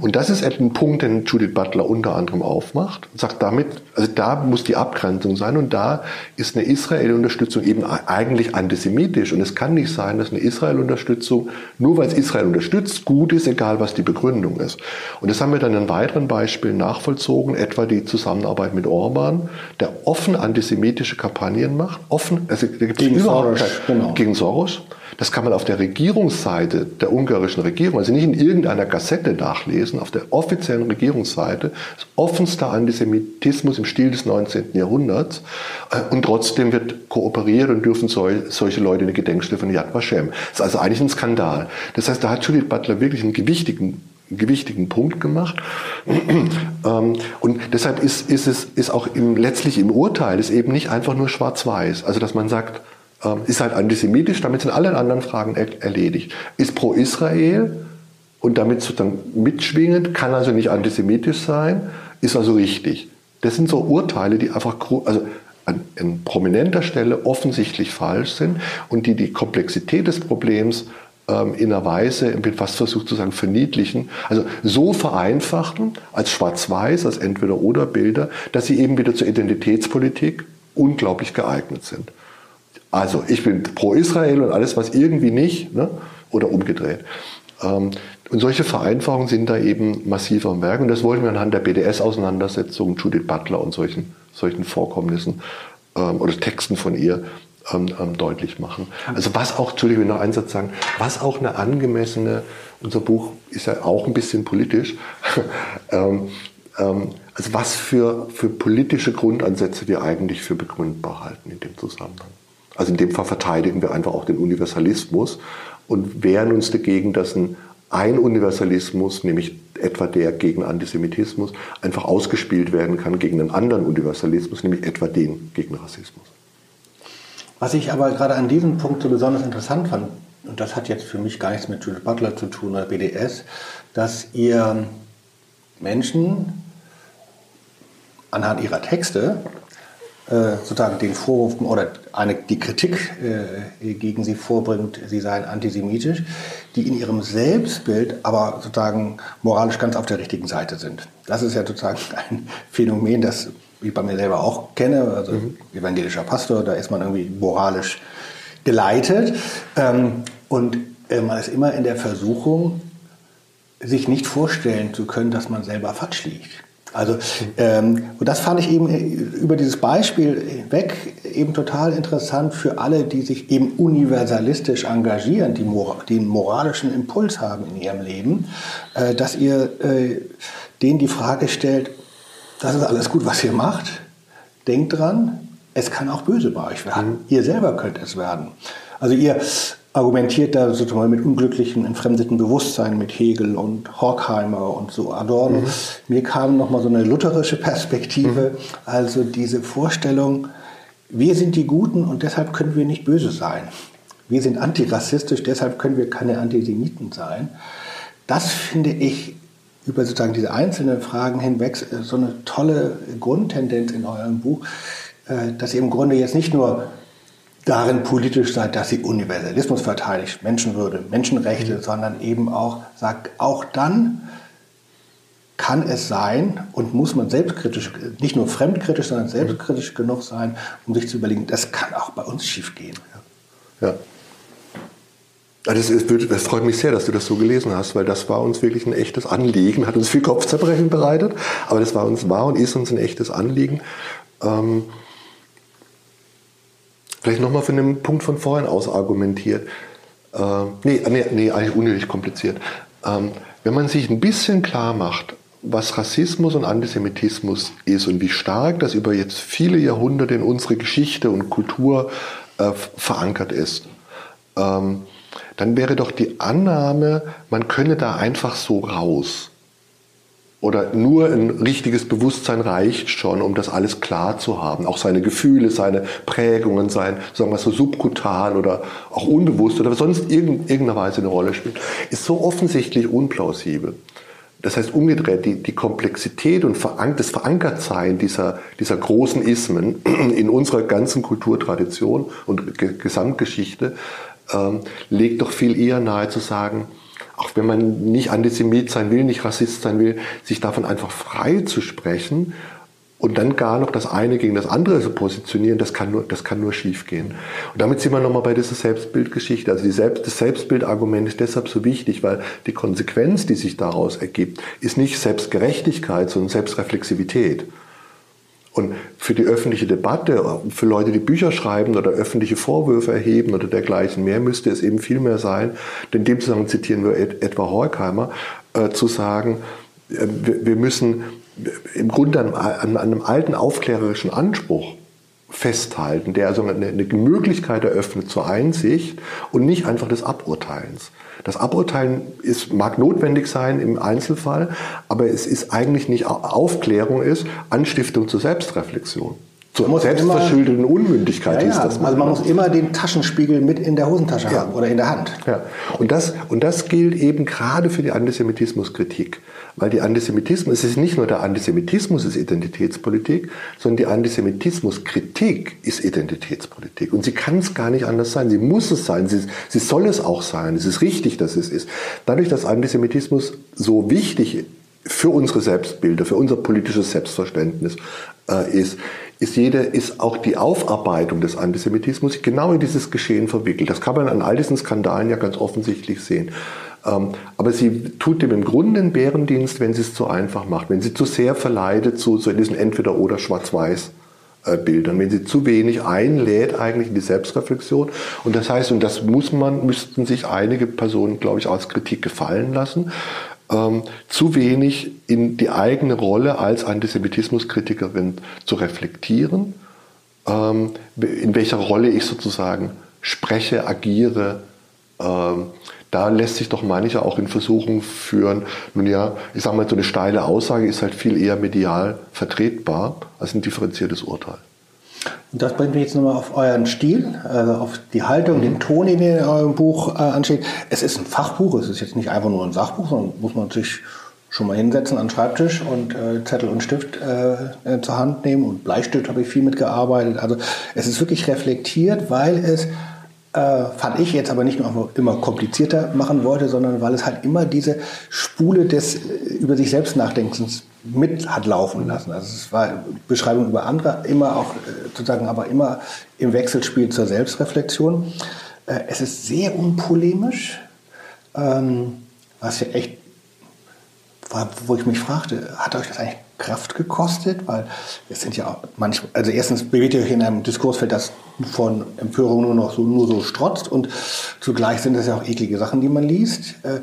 Und das ist ein Punkt, den Judith Butler unter anderem aufmacht und sagt damit, also da muss die Abgrenzung sein und da ist eine Israel-Unterstützung eben eigentlich antisemitisch. Und es kann nicht sein, dass eine Israel-Unterstützung, nur weil es Israel unterstützt, gut ist, egal was die Begründung ist. Und das haben wir dann in weiteren Beispielen nachvollzogen, etwa die Zusammenarbeit mit Orban, der offen antisemitische Kampagnen macht, offen, also da gibt es überhaupt Soros, genau. gegen Soros. Das kann man auf der Regierungsseite der ungarischen Regierung, also nicht in irgendeiner Gassette nachlesen, auf der offiziellen Regierungsseite ist offenster Antisemitismus im Stil des 19. Jahrhunderts. Äh, und trotzdem wird kooperiert und dürfen solche Leute eine Gedenkstelle von Yad Vashem. Das ist also eigentlich ein Skandal. Das heißt, da hat Judith Butler wirklich einen gewichtigen gewichtigen Punkt gemacht. Ähm, und deshalb ist, ist es ist auch im, letztlich im Urteil ist eben nicht einfach nur schwarz-weiß. Also dass man sagt, ist halt antisemitisch, damit sind alle anderen Fragen erledigt. Ist pro Israel und damit sozusagen mitschwingend, kann also nicht antisemitisch sein, ist also richtig. Das sind so Urteile, die einfach also an, an prominenter Stelle offensichtlich falsch sind und die die Komplexität des Problems ähm, in einer Weise, ich bin fast versucht zu sagen, verniedlichen, also so vereinfachen als Schwarz-Weiß, als Entweder-Oder-Bilder, dass sie eben wieder zur Identitätspolitik unglaublich geeignet sind. Also ich bin pro Israel und alles, was irgendwie nicht, ne? oder umgedreht. Ähm, und solche Vereinfachungen sind da eben massiv am Werk. Und das wollten wir anhand der BDS-Auseinandersetzung, Judith Butler und solchen, solchen Vorkommnissen ähm, oder Texten von ihr ähm, ähm, deutlich machen. Also was auch, Entschuldigung, noch einen Satz sagen, was auch eine angemessene, unser Buch ist ja auch ein bisschen politisch, ähm, ähm, also was für, für politische Grundansätze wir eigentlich für begründbar halten in dem Zusammenhang. Also in dem Fall verteidigen wir einfach auch den Universalismus und wehren uns dagegen, dass ein, ein Universalismus, nämlich etwa der gegen Antisemitismus, einfach ausgespielt werden kann gegen einen anderen Universalismus, nämlich etwa den gegen Rassismus. Was ich aber gerade an diesem Punkt so besonders interessant fand, und das hat jetzt für mich gar nichts mit Judith Butler zu tun oder BDS, dass ihr Menschen anhand ihrer Texte äh, sozusagen den Vorwurf oder eine, die Kritik äh, gegen sie vorbringt, sie seien antisemitisch, die in ihrem Selbstbild aber sozusagen moralisch ganz auf der richtigen Seite sind. Das ist ja sozusagen ein Phänomen, das ich bei mir selber auch kenne. Also mhm. evangelischer Pastor, da ist man irgendwie moralisch geleitet. Ähm, und äh, man ist immer in der Versuchung, sich nicht vorstellen zu können, dass man selber falsch liegt. Also, ähm, und das fand ich eben äh, über dieses Beispiel weg eben total interessant für alle, die sich eben universalistisch engagieren, die, einen moralischen Impuls haben in ihrem Leben, äh, dass ihr äh, denen die Frage stellt, das ist alles gut, was ihr macht. Denkt dran, es kann auch böse bei euch werden. Mhm. Ihr selber könnt es werden. Also ihr argumentiert da sozusagen mit unglücklichen, entfremdeten Bewusstsein mit Hegel und Horkheimer und so Adorno. Mhm. Mir kam nochmal so eine lutherische Perspektive, mhm. also diese Vorstellung, wir sind die Guten und deshalb können wir nicht böse sein. Wir sind antirassistisch, deshalb können wir keine Antisemiten sein. Das finde ich über sozusagen diese einzelnen Fragen hinweg so eine tolle Grundtendenz in eurem Buch, äh, dass ihr im Grunde jetzt nicht nur darin politisch seid, dass sie Universalismus verteidigt, Menschenwürde, Menschenrechte, mhm. sondern eben auch sagt, auch dann kann es sein und muss man selbstkritisch, nicht nur fremdkritisch, sondern selbstkritisch genug sein, um sich zu überlegen, das kann auch bei uns schiefgehen. Ja. ja. Das, ist, das, freut mich sehr, dass du das so gelesen hast, weil das war uns wirklich ein echtes Anliegen, hat uns viel Kopfzerbrechen bereitet, aber das war uns war und ist uns ein echtes Anliegen. Ähm, Vielleicht nochmal von dem Punkt von vorhin aus argumentiert. Ähm, nee, nee, nee, eigentlich unnötig kompliziert. Ähm, wenn man sich ein bisschen klar macht, was Rassismus und Antisemitismus ist und wie stark das über jetzt viele Jahrhunderte in unsere Geschichte und Kultur äh, verankert ist, ähm, dann wäre doch die Annahme, man könne da einfach so raus. Oder nur ein richtiges Bewusstsein reicht schon, um das alles klar zu haben. Auch seine Gefühle, seine Prägungen, sein, sagen wir so, subkutan oder auch unbewusst oder sonst irgendeiner Weise eine Rolle spielt, ist so offensichtlich unplausibel. Das heißt umgedreht, die, die Komplexität und das Verankertsein dieser, dieser großen Ismen in unserer ganzen Kulturtradition und Gesamtgeschichte ähm, legt doch viel eher nahe zu sagen, auch wenn man nicht Antisemit sein will, nicht Rassist sein will, sich davon einfach frei zu sprechen und dann gar noch das eine gegen das andere zu positionieren, das kann nur, das kann nur schief gehen. Und damit sind wir nochmal bei dieser Selbstbildgeschichte. Also die Selbst, das Selbstbildargument ist deshalb so wichtig, weil die Konsequenz, die sich daraus ergibt, ist nicht Selbstgerechtigkeit, sondern Selbstreflexivität. Und für die öffentliche Debatte, für Leute, die Bücher schreiben oder öffentliche Vorwürfe erheben oder dergleichen mehr, müsste es eben viel mehr sein, denn dem Zusammenhang zitieren wir etwa Horkheimer, äh, zu sagen, äh, wir, wir, müssen im Grunde an, an, einem alten aufklärerischen Anspruch festhalten, der also eine, eine Möglichkeit eröffnet zur Einsicht und nicht einfach des Aburteilens. Das Aburteilen ist, mag notwendig sein im Einzelfall, aber es ist eigentlich nicht Aufklärung, ist Anstiftung zur Selbstreflexion. Zur selbstverschuldeten Unmündigkeit ja, ist das. Also man muss immer den Taschenspiegel mit in der Hosentasche ja. haben oder in der Hand. Ja. Und, das, und das gilt eben gerade für die Antisemitismuskritik. Weil die Antisemitismus, es ist nicht nur der Antisemitismus ist Identitätspolitik, sondern die Antisemitismuskritik ist Identitätspolitik. Und sie kann es gar nicht anders sein. Sie muss es sein. Sie, sie soll es auch sein. Es ist richtig, dass es ist. Dadurch, dass Antisemitismus so wichtig für unsere Selbstbilder, für unser politisches Selbstverständnis äh, ist, ist, jede, ist auch die Aufarbeitung des Antisemitismus genau in dieses Geschehen verwickelt. Das kann man an all diesen Skandalen ja ganz offensichtlich sehen. Ähm, aber sie tut dem im Grunde einen Bärendienst, wenn sie es zu einfach macht, wenn sie zu sehr verleidet zu, zu diesen Entweder- oder Schwarz-Weiß. Bildern, wenn sie zu wenig einlädt eigentlich in die Selbstreflexion. Und das heißt, und das muss man, müssten sich einige Personen, glaube ich, als Kritik gefallen lassen, ähm, zu wenig in die eigene Rolle als Antisemitismuskritikerin zu reflektieren, ähm, in welcher Rolle ich sozusagen spreche, agiere. Ähm, da lässt sich doch manche auch in Versuchung führen. Nun ja, ich sage mal, so eine steile Aussage ist halt viel eher medial vertretbar als ein differenziertes Urteil. Und das bringt mich jetzt nochmal auf euren Stil, also auf die Haltung, mhm. den Ton, den ihr in eurem Buch äh, ansteht. Es ist ein Fachbuch, es ist jetzt nicht einfach nur ein Sachbuch, sondern muss man sich schon mal hinsetzen an den Schreibtisch und äh, Zettel und Stift äh, zur Hand nehmen und Bleistift habe ich viel mitgearbeitet. Also es ist wirklich reflektiert, weil es äh, fand ich jetzt aber nicht nur immer komplizierter machen wollte, sondern weil es halt immer diese Spule des äh, über sich selbst Nachdenkens mit hat laufen lassen. Also es war Beschreibung über andere, immer auch äh, sozusagen, aber immer im Wechselspiel zur Selbstreflexion. Äh, es ist sehr unpolemisch, ähm, was ja echt war, wo ich mich fragte, hat euch das eigentlich Kraft gekostet? Weil es sind ja manchmal, also erstens bewegt ihr euch in einem Diskursfeld, das von Empörung nur noch so, nur so strotzt und zugleich sind es ja auch eklige Sachen, die man liest. Äh,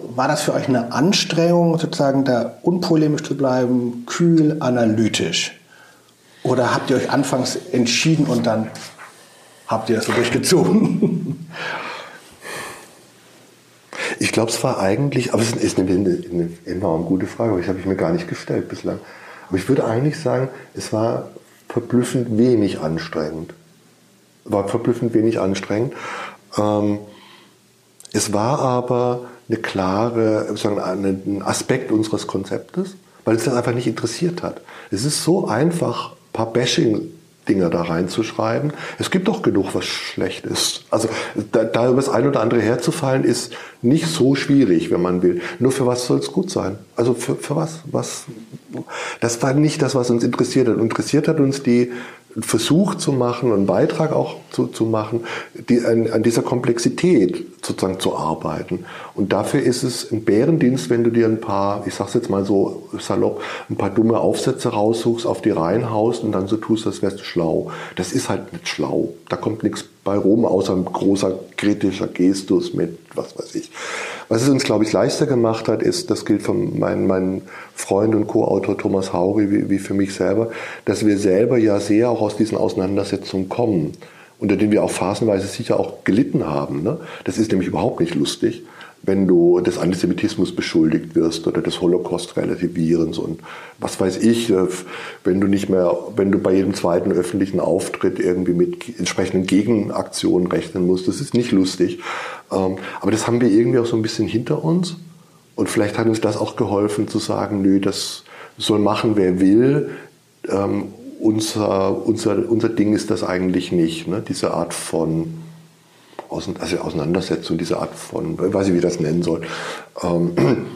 war das für euch eine Anstrengung, sozusagen da unpolemisch zu bleiben, kühl, analytisch? Oder habt ihr euch anfangs entschieden und dann habt ihr das so durchgezogen? Ich glaube, es war eigentlich, aber es ist eine, eine, enorm gute Frage, aber ich habe ich mir gar nicht gestellt bislang. Aber ich würde eigentlich sagen, es war verblüffend wenig anstrengend. War verblüffend wenig anstrengend. Ähm, es war aber eine klare, sagen, ein Aspekt unseres Konzeptes, weil es das einfach nicht interessiert hat. Es ist so einfach, ein paar Bashing Dinge da reinzuschreiben. Es gibt doch genug, was schlecht ist. Also da, da über das eine oder andere herzufallen, ist nicht so schwierig, wenn man will. Nur für was soll es gut sein? Also für, für was? was? Das war nicht das, was uns interessiert hat. Interessiert hat uns die einen Versuch zu machen, einen Beitrag auch zu, zu machen, die, an, an, dieser Komplexität sozusagen zu arbeiten. Und dafür ist es ein Bärendienst, wenn du dir ein paar, ich sag's jetzt mal so salopp, ein paar dumme Aufsätze raussuchst, auf die Reihen haust und dann so tust, als wärst du schlau. Das ist halt nicht schlau. Da kommt nichts bei rum, außer ein großer kritischer Gestus mit, was weiß ich. Was es uns, glaube ich, leichter gemacht hat, ist, das gilt von meinem mein Freund und Co-Autor Thomas Hauri wie, wie für mich selber, dass wir selber ja sehr auch aus diesen Auseinandersetzungen kommen, unter denen wir auch phasenweise sicher auch gelitten haben. Ne? Das ist nämlich überhaupt nicht lustig wenn du des Antisemitismus beschuldigt wirst oder des Holocaust-Relativierens und was weiß ich, äh, wenn du nicht mehr, wenn du bei jedem zweiten öffentlichen Auftritt irgendwie mit entsprechenden Gegenaktionen rechnen musst. Das ist nicht lustig. Ähm, aber das haben wir irgendwie auch so ein bisschen hinter uns. Und vielleicht hat uns das auch geholfen zu sagen, nö, das soll machen, wer will. Ähm, unser, unser, unser Ding ist das eigentlich nicht. Ne? Diese Art von also Auseinandersetzung, diese Art von, ich weiß nicht, wie ich das nennen soll. Ähm,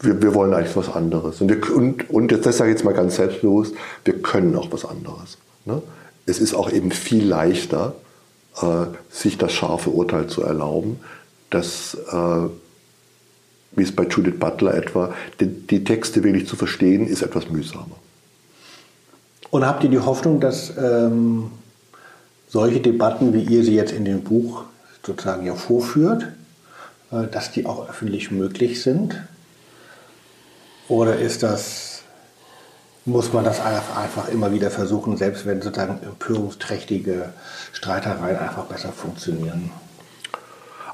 wir, wir, wollen eigentlich was anderes. Und, wir, und, und das sage ich jetzt mal ganz selbstbewusst, wir können auch was anderes. Ne? Es ist auch eben viel leichter, äh, sich das scharfe Urteil zu erlauben, dass, äh, wie es bei Judith Butler etwa, die, die Texte wirklich zu verstehen, ist etwas mühsamer. Und habt ihr die Hoffnung, dass ähm, solche Debatten, wie ihr sie jetzt in dem Buch sozusagen ja vorführt, äh, dass die auch öffentlich möglich sind? Oder ist das, muss man das einfach immer wieder versuchen, selbst wenn sozusagen empörungsträchtige Streitereien einfach besser funktionieren?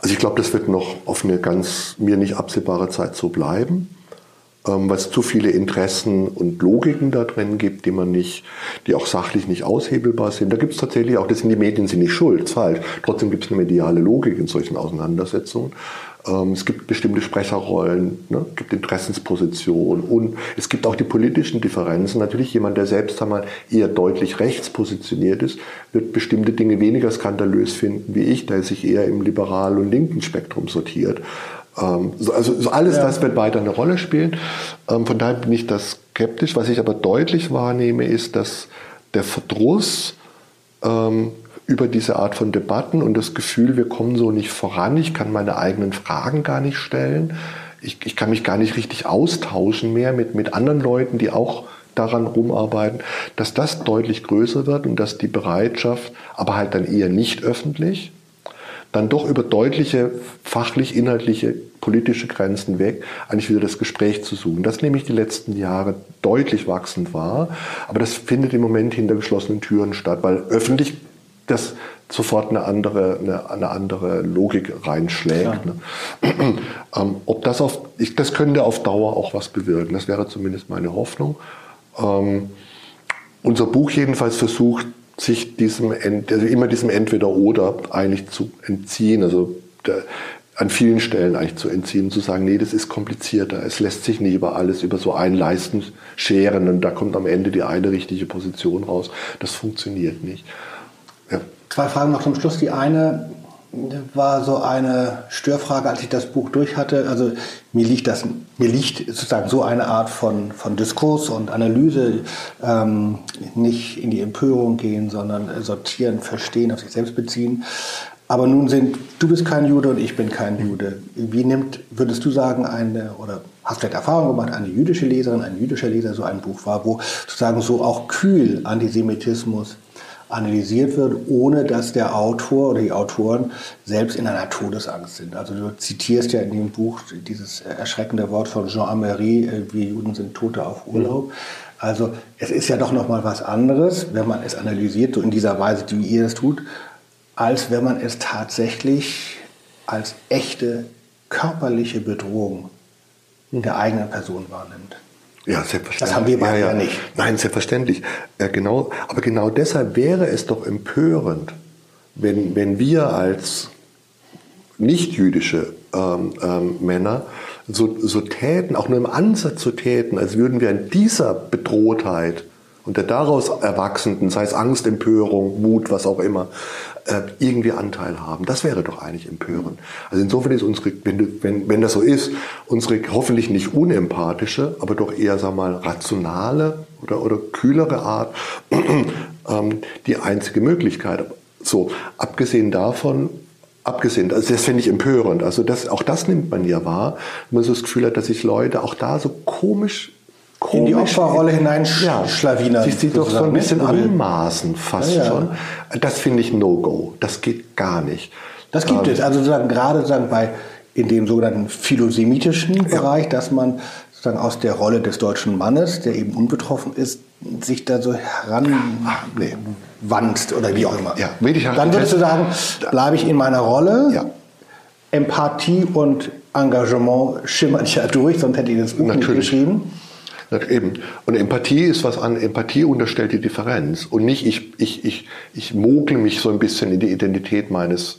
Also ich glaube, das wird noch auf eine ganz mir nicht absehbare Zeit so bleiben. Ähm, weil es zu viele Interessen und Logiken da drin gibt, die man nicht, die auch sachlich nicht aushebelbar sind. Da gibt es tatsächlich auch, das sind die Medien sind nicht schuld, falsch. Trotzdem gibt es eine mediale Logik in solchen Auseinandersetzungen. Ähm, es gibt bestimmte Sprecherrollen, ne? es gibt Interessenspositionen und es gibt auch die politischen Differenzen. Natürlich jemand, der selbst einmal eher deutlich rechts positioniert ist, wird bestimmte Dinge weniger skandalös finden wie ich, der sich eher im liberalen und linken Spektrum sortiert. Ähm, also so alles ja. das wird weiter eine Rolle spielen. Ähm, von daher bin ich das skeptisch. Was ich aber deutlich wahrnehme, ist, dass der Verdruss ähm, über diese Art von Debatten und das Gefühl, wir kommen so nicht voran, ich kann meine eigenen Fragen gar nicht stellen, ich, ich kann mich gar nicht richtig austauschen mehr mit, mit anderen Leuten, die auch daran rumarbeiten, dass das deutlich größer wird und dass die Bereitschaft, aber halt dann eher nicht öffentlich, dann doch über deutliche fachlich, inhaltliche, politische Grenzen weg, eigentlich wieder das Gespräch zu suchen. Das nehme ich die letzten Jahre deutlich wachsend wahr, aber das findet im Moment hinter geschlossenen Türen statt, weil öffentlich das sofort eine andere, eine, eine andere Logik reinschlägt. Ne? ähm, ob das auf, ich, das könnte auf Dauer auch was bewirken. Das wäre zumindest meine Hoffnung. Ähm, unser Buch jedenfalls versucht, sich diesem, also immer diesem Entweder-Oder eigentlich zu entziehen, also der, an vielen Stellen eigentlich zu entziehen, zu sagen, nee, das ist komplizierter, es lässt sich nicht über alles, über so einen Leisten scheren und da kommt am Ende die eine richtige Position raus. Das funktioniert nicht. Ja. Zwei Fragen noch zum Schluss. Die eine, war so eine Störfrage, als ich das Buch durch hatte. Also mir liegt das, mir liegt sozusagen so eine Art von, von Diskurs und Analyse, ähm, nicht in die Empörung gehen, sondern sortieren, verstehen, auf sich selbst beziehen. Aber nun sind, du bist kein Jude und ich bin kein Jude. Wie nimmt, würdest du sagen, eine, oder hast vielleicht Erfahrung gemacht, eine jüdische Leserin, ein jüdischer Leser so ein Buch war, wo sozusagen so auch kühl Antisemitismus analysiert wird, ohne dass der Autor oder die Autoren selbst in einer Todesangst sind. Also du zitierst ja in dem Buch dieses erschreckende Wort von Jean Amery, äh, wir Juden sind Tote auf Urlaub. Also es ist ja doch noch mal was anderes, wenn man es analysiert, so in dieser Weise, wie ihr es tut, als wenn man es tatsächlich als echte körperliche Bedrohung der eigenen Person wahrnimmt. Ja, selbstverständlich. Das haben wir beide ja, ja. nicht. Nein, selbstverständlich. Ja, genau, aber genau deshalb wäre es doch empörend, wenn, wenn wir als nicht-jüdische ähm, ähm, Männer so, so täten, auch nur im Ansatz so täten, als würden wir an dieser Bedrohtheit und der daraus erwachsenden, sei es Angst, Empörung, Mut, was auch immer, äh, irgendwie Anteil haben. Das wäre doch eigentlich empörend. Also insofern ist unsere, wenn, wenn, wenn das so ist, unsere hoffentlich nicht unempathische, aber doch eher, sag mal, rationale oder, oder kühlere Art ähm, die einzige Möglichkeit. So, abgesehen davon, abgesehen, also das finde ich empörend. Also das, auch das nimmt man ja wahr, wenn man so das Gefühl hat, dass sich Leute auch da so komisch komisch in die Opferrolle hineinschlawinern. Ja, sich sie doch so ein bisschen anmaßen fast ja, ja. schon. Das finde ich No-Go. Das geht gar nicht. Das gibt ähm, es. Also sozusagen, gerade sozusagen bei in dem sogenannten philosemitischen ja. Bereich, dass man sozusagen aus der Rolle des deutschen Mannes, der eben unbetroffen ist, sich da so heranwandt nee. oder wie auch immer. Ja, Dann würdest du sagen, bleibe ich in meiner Rolle, ja. Empathie und Engagement schimmert ja durch, sonst hätte ich das Buch Natürlich. nicht geschrieben. Eben. Und Empathie ist was an, Empathie unterstellt die Differenz. Und nicht, ich, ich, ich, ich mogle mich so ein bisschen in die Identität meines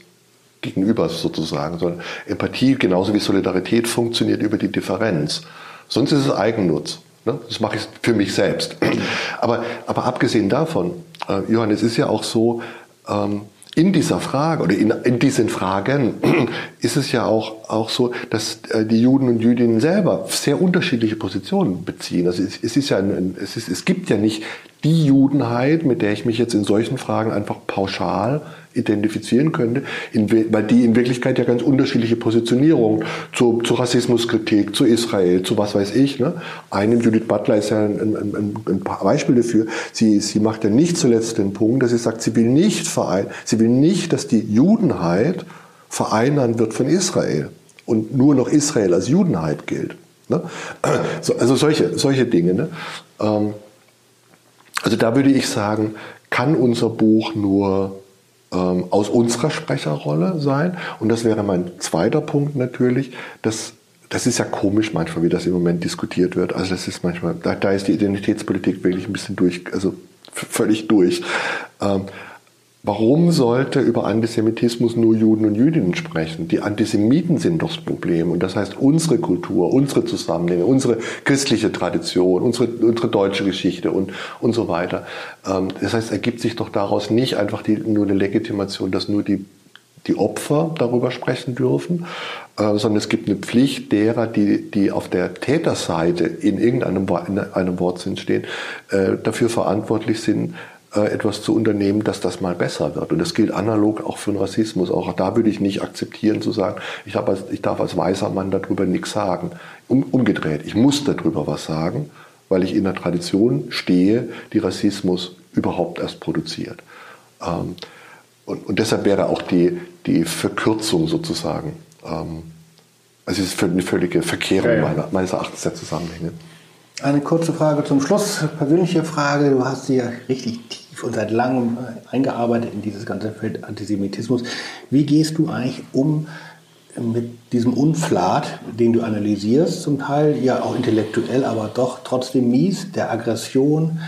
Gegenübers sozusagen, sondern Empathie genauso wie Solidarität funktioniert über die Differenz. Sonst ist es Eigennutz. Ne? Das mache ich für mich selbst. Aber, aber abgesehen davon, äh, Johann, es ist ja auch so, ähm, in dieser Frage oder in, in, diesen Fragen ist es ja auch, auch so, dass äh, die Juden und Jüdinnen selber sehr unterschiedliche Positionen beziehen. Also es, es ist ja es, ist, es gibt ja nicht die Judenheit, mit der ich mich jetzt in solchen Fragen einfach pauschal identifizieren könnte, weil die in Wirklichkeit ja ganz unterschiedliche Positionierungen zu, zu Rassismuskritik, zu Israel, zu was weiß ich. Ne? Eine, Judith Butler ist ja ein, ein, ein Beispiel dafür. Sie, sie macht ja nicht zuletzt den Punkt, dass sie sagt, sie will nicht verein, sie will nicht, dass die Judenheit vereinern wird von Israel und nur noch Israel als Judenheit gilt. Ne? Also solche, solche Dinge. Ne? Ähm, also da würde ich sagen, kann unser Buch nur ähm, aus unserer Sprecherrolle sein. Und das wäre mein zweiter Punkt natürlich, dass das ist ja komisch manchmal, wie das im Moment diskutiert wird. Also das ist manchmal, da, da ist die Identitätspolitik wirklich ein bisschen durch, also völlig durch. Ähm, Warum sollte über Antisemitismus nur Juden und Jüdinnen sprechen? Die Antisemiten sind doch das Problem. Und das heißt, unsere Kultur, unsere Zusammenhänge, unsere christliche Tradition, unsere, unsere deutsche Geschichte und, und so weiter. Ähm, das heißt, ergibt sich doch daraus nicht einfach die, nur eine Legitimation, dass nur die, die Opfer darüber sprechen dürfen, äh, sondern es gibt eine Pflicht derer, die, die auf der Täterseite in irgendeinem in einem Wortsinn stehen, äh, dafür verantwortlich sind, etwas zu unternehmen, dass das mal besser wird. Und das gilt analog auch für den Rassismus. Auch da würde ich nicht akzeptieren zu sagen, ich, als, ich darf als weißer Mann darüber nichts sagen. Um, umgedreht, ich muss darüber was sagen, weil ich in der Tradition stehe, die Rassismus überhaupt erst produziert. Ähm, und, und, deshalb wäre auch die, die Verkürzung sozusagen, ähm, also es ist eine völlige Verkehrung ja, ja. Meiner, meines Erachtens der Zusammenhänge. Eine kurze Frage zum Schluss, persönliche Frage. Du hast sie ja richtig tief und seit langem äh, eingearbeitet in dieses ganze Feld Antisemitismus. Wie gehst du eigentlich um mit diesem Unflat, den du analysierst, zum Teil ja auch intellektuell, aber doch trotzdem mies, der Aggression,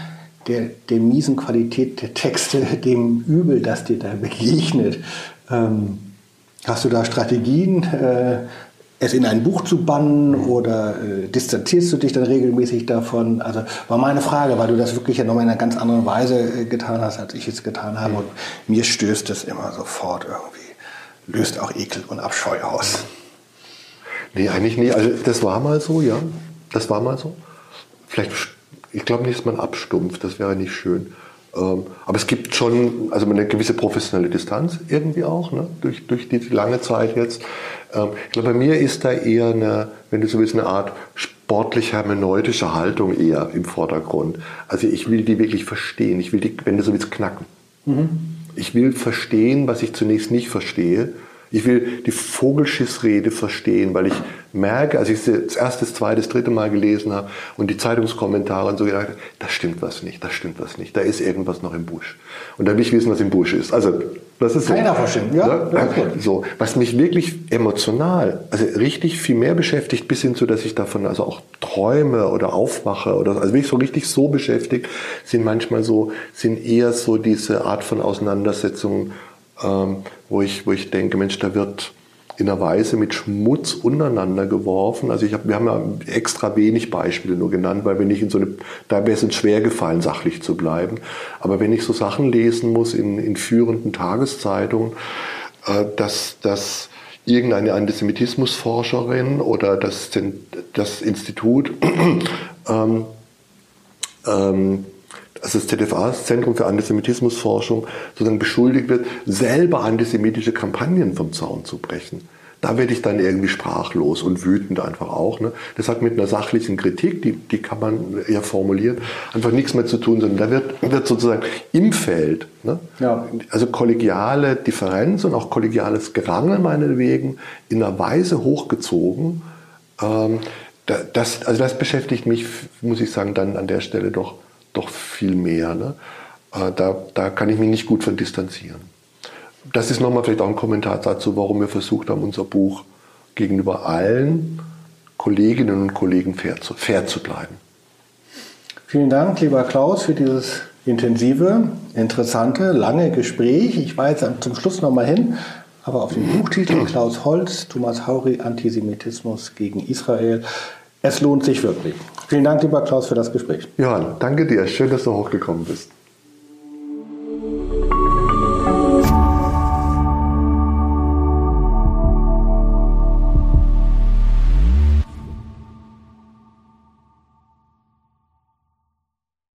der, der miesen Qualität der Texte, dem Übel, das dir da begegnet? Ähm, hast du da Strategien? Äh, es in ein Buch zu bannen oder äh, distanzierst du dich dann regelmäßig davon? Also war meine Frage, weil du das wirklich ja nochmal in einer ganz anderen Weise äh, getan hast, als ich es getan habe. Und mir stößt es immer sofort irgendwie, löst auch Ekel und Abscheu aus. Nee, eigentlich nie. Also das war mal so, ja. Das war mal so. Vielleicht, ich glaube nicht, dass man abstumpft, das wäre nicht schön. Ähm, aber es gibt schon also eine gewisse professionelle Distanz irgendwie auch, ne? durch, durch die lange Zeit jetzt. Ähm, ich glaube, bei mir ist da eher eine, wenn du so willst, eine Art sportlich-hermeneutische Haltung eher im Vordergrund. Also ich will die wirklich verstehen. Ich will die, wenn du so willst, knacken. Mhm. Ich will verstehen, was ich zunächst nicht verstehe ich will die Vogelschissrede verstehen, weil ich merke, als ich sie das erste, das zweite, das dritte Mal gelesen habe und die Zeitungskommentare und so gedacht, da stimmt was nicht, da stimmt was nicht, da ist irgendwas noch im Busch. Und dann will ich wissen, was im Busch ist. Also, das ist so. Keiner verstehen, ja. Ne? So, was mich wirklich emotional, also richtig viel mehr beschäftigt, bis hin zu, dass ich davon also auch träume oder aufwache oder, also wirklich so richtig so beschäftigt, sind manchmal so, sind eher so diese Art von Auseinandersetzungen, ähm, wo, ich, wo ich denke, Mensch, da wird in einer Weise mit Schmutz untereinander geworfen. Also ich hab, wir haben ja extra wenig Beispiele nur genannt, weil wir nicht in so eine, da wäre es uns schwer gefallen, sachlich zu bleiben. Aber wenn ich so Sachen lesen muss in, in führenden Tageszeitungen, äh, dass, dass irgendeine Antisemitismusforscherin oder das, das Institut ähm, ähm, also das ZFA, das Zentrum für Antisemitismusforschung, sozusagen beschuldigt wird, selber antisemitische Kampagnen vom Zaun zu brechen. da werde ich dann irgendwie sprachlos und wütend einfach auch. Ne? Das hat mit einer sachlichen Kritik, die, die kann man ja formulieren, einfach nichts mehr zu tun, sondern da wird, wird sozusagen im Feld, ne? ja. also kollegiale Differenz und auch kollegiales Gerangel meinetwegen in einer Weise hochgezogen. Ähm, das, also das beschäftigt mich, muss ich sagen, dann an der Stelle doch, doch viel mehr. Ne? Äh, da, da kann ich mich nicht gut von distanzieren. Das ist nochmal vielleicht auch ein Kommentar dazu, warum wir versucht haben, unser Buch gegenüber allen Kolleginnen und Kollegen fair zu, fair zu bleiben. Vielen Dank, lieber Klaus, für dieses intensive, interessante, lange Gespräch. Ich war jetzt zum Schluss nochmal hin, aber auf den Buchtitel Klaus Holz, Thomas Hauri, Antisemitismus gegen Israel. Es lohnt sich wirklich. Vielen Dank, lieber Klaus, für das Gespräch. Johann, danke dir. Schön, dass du hochgekommen bist.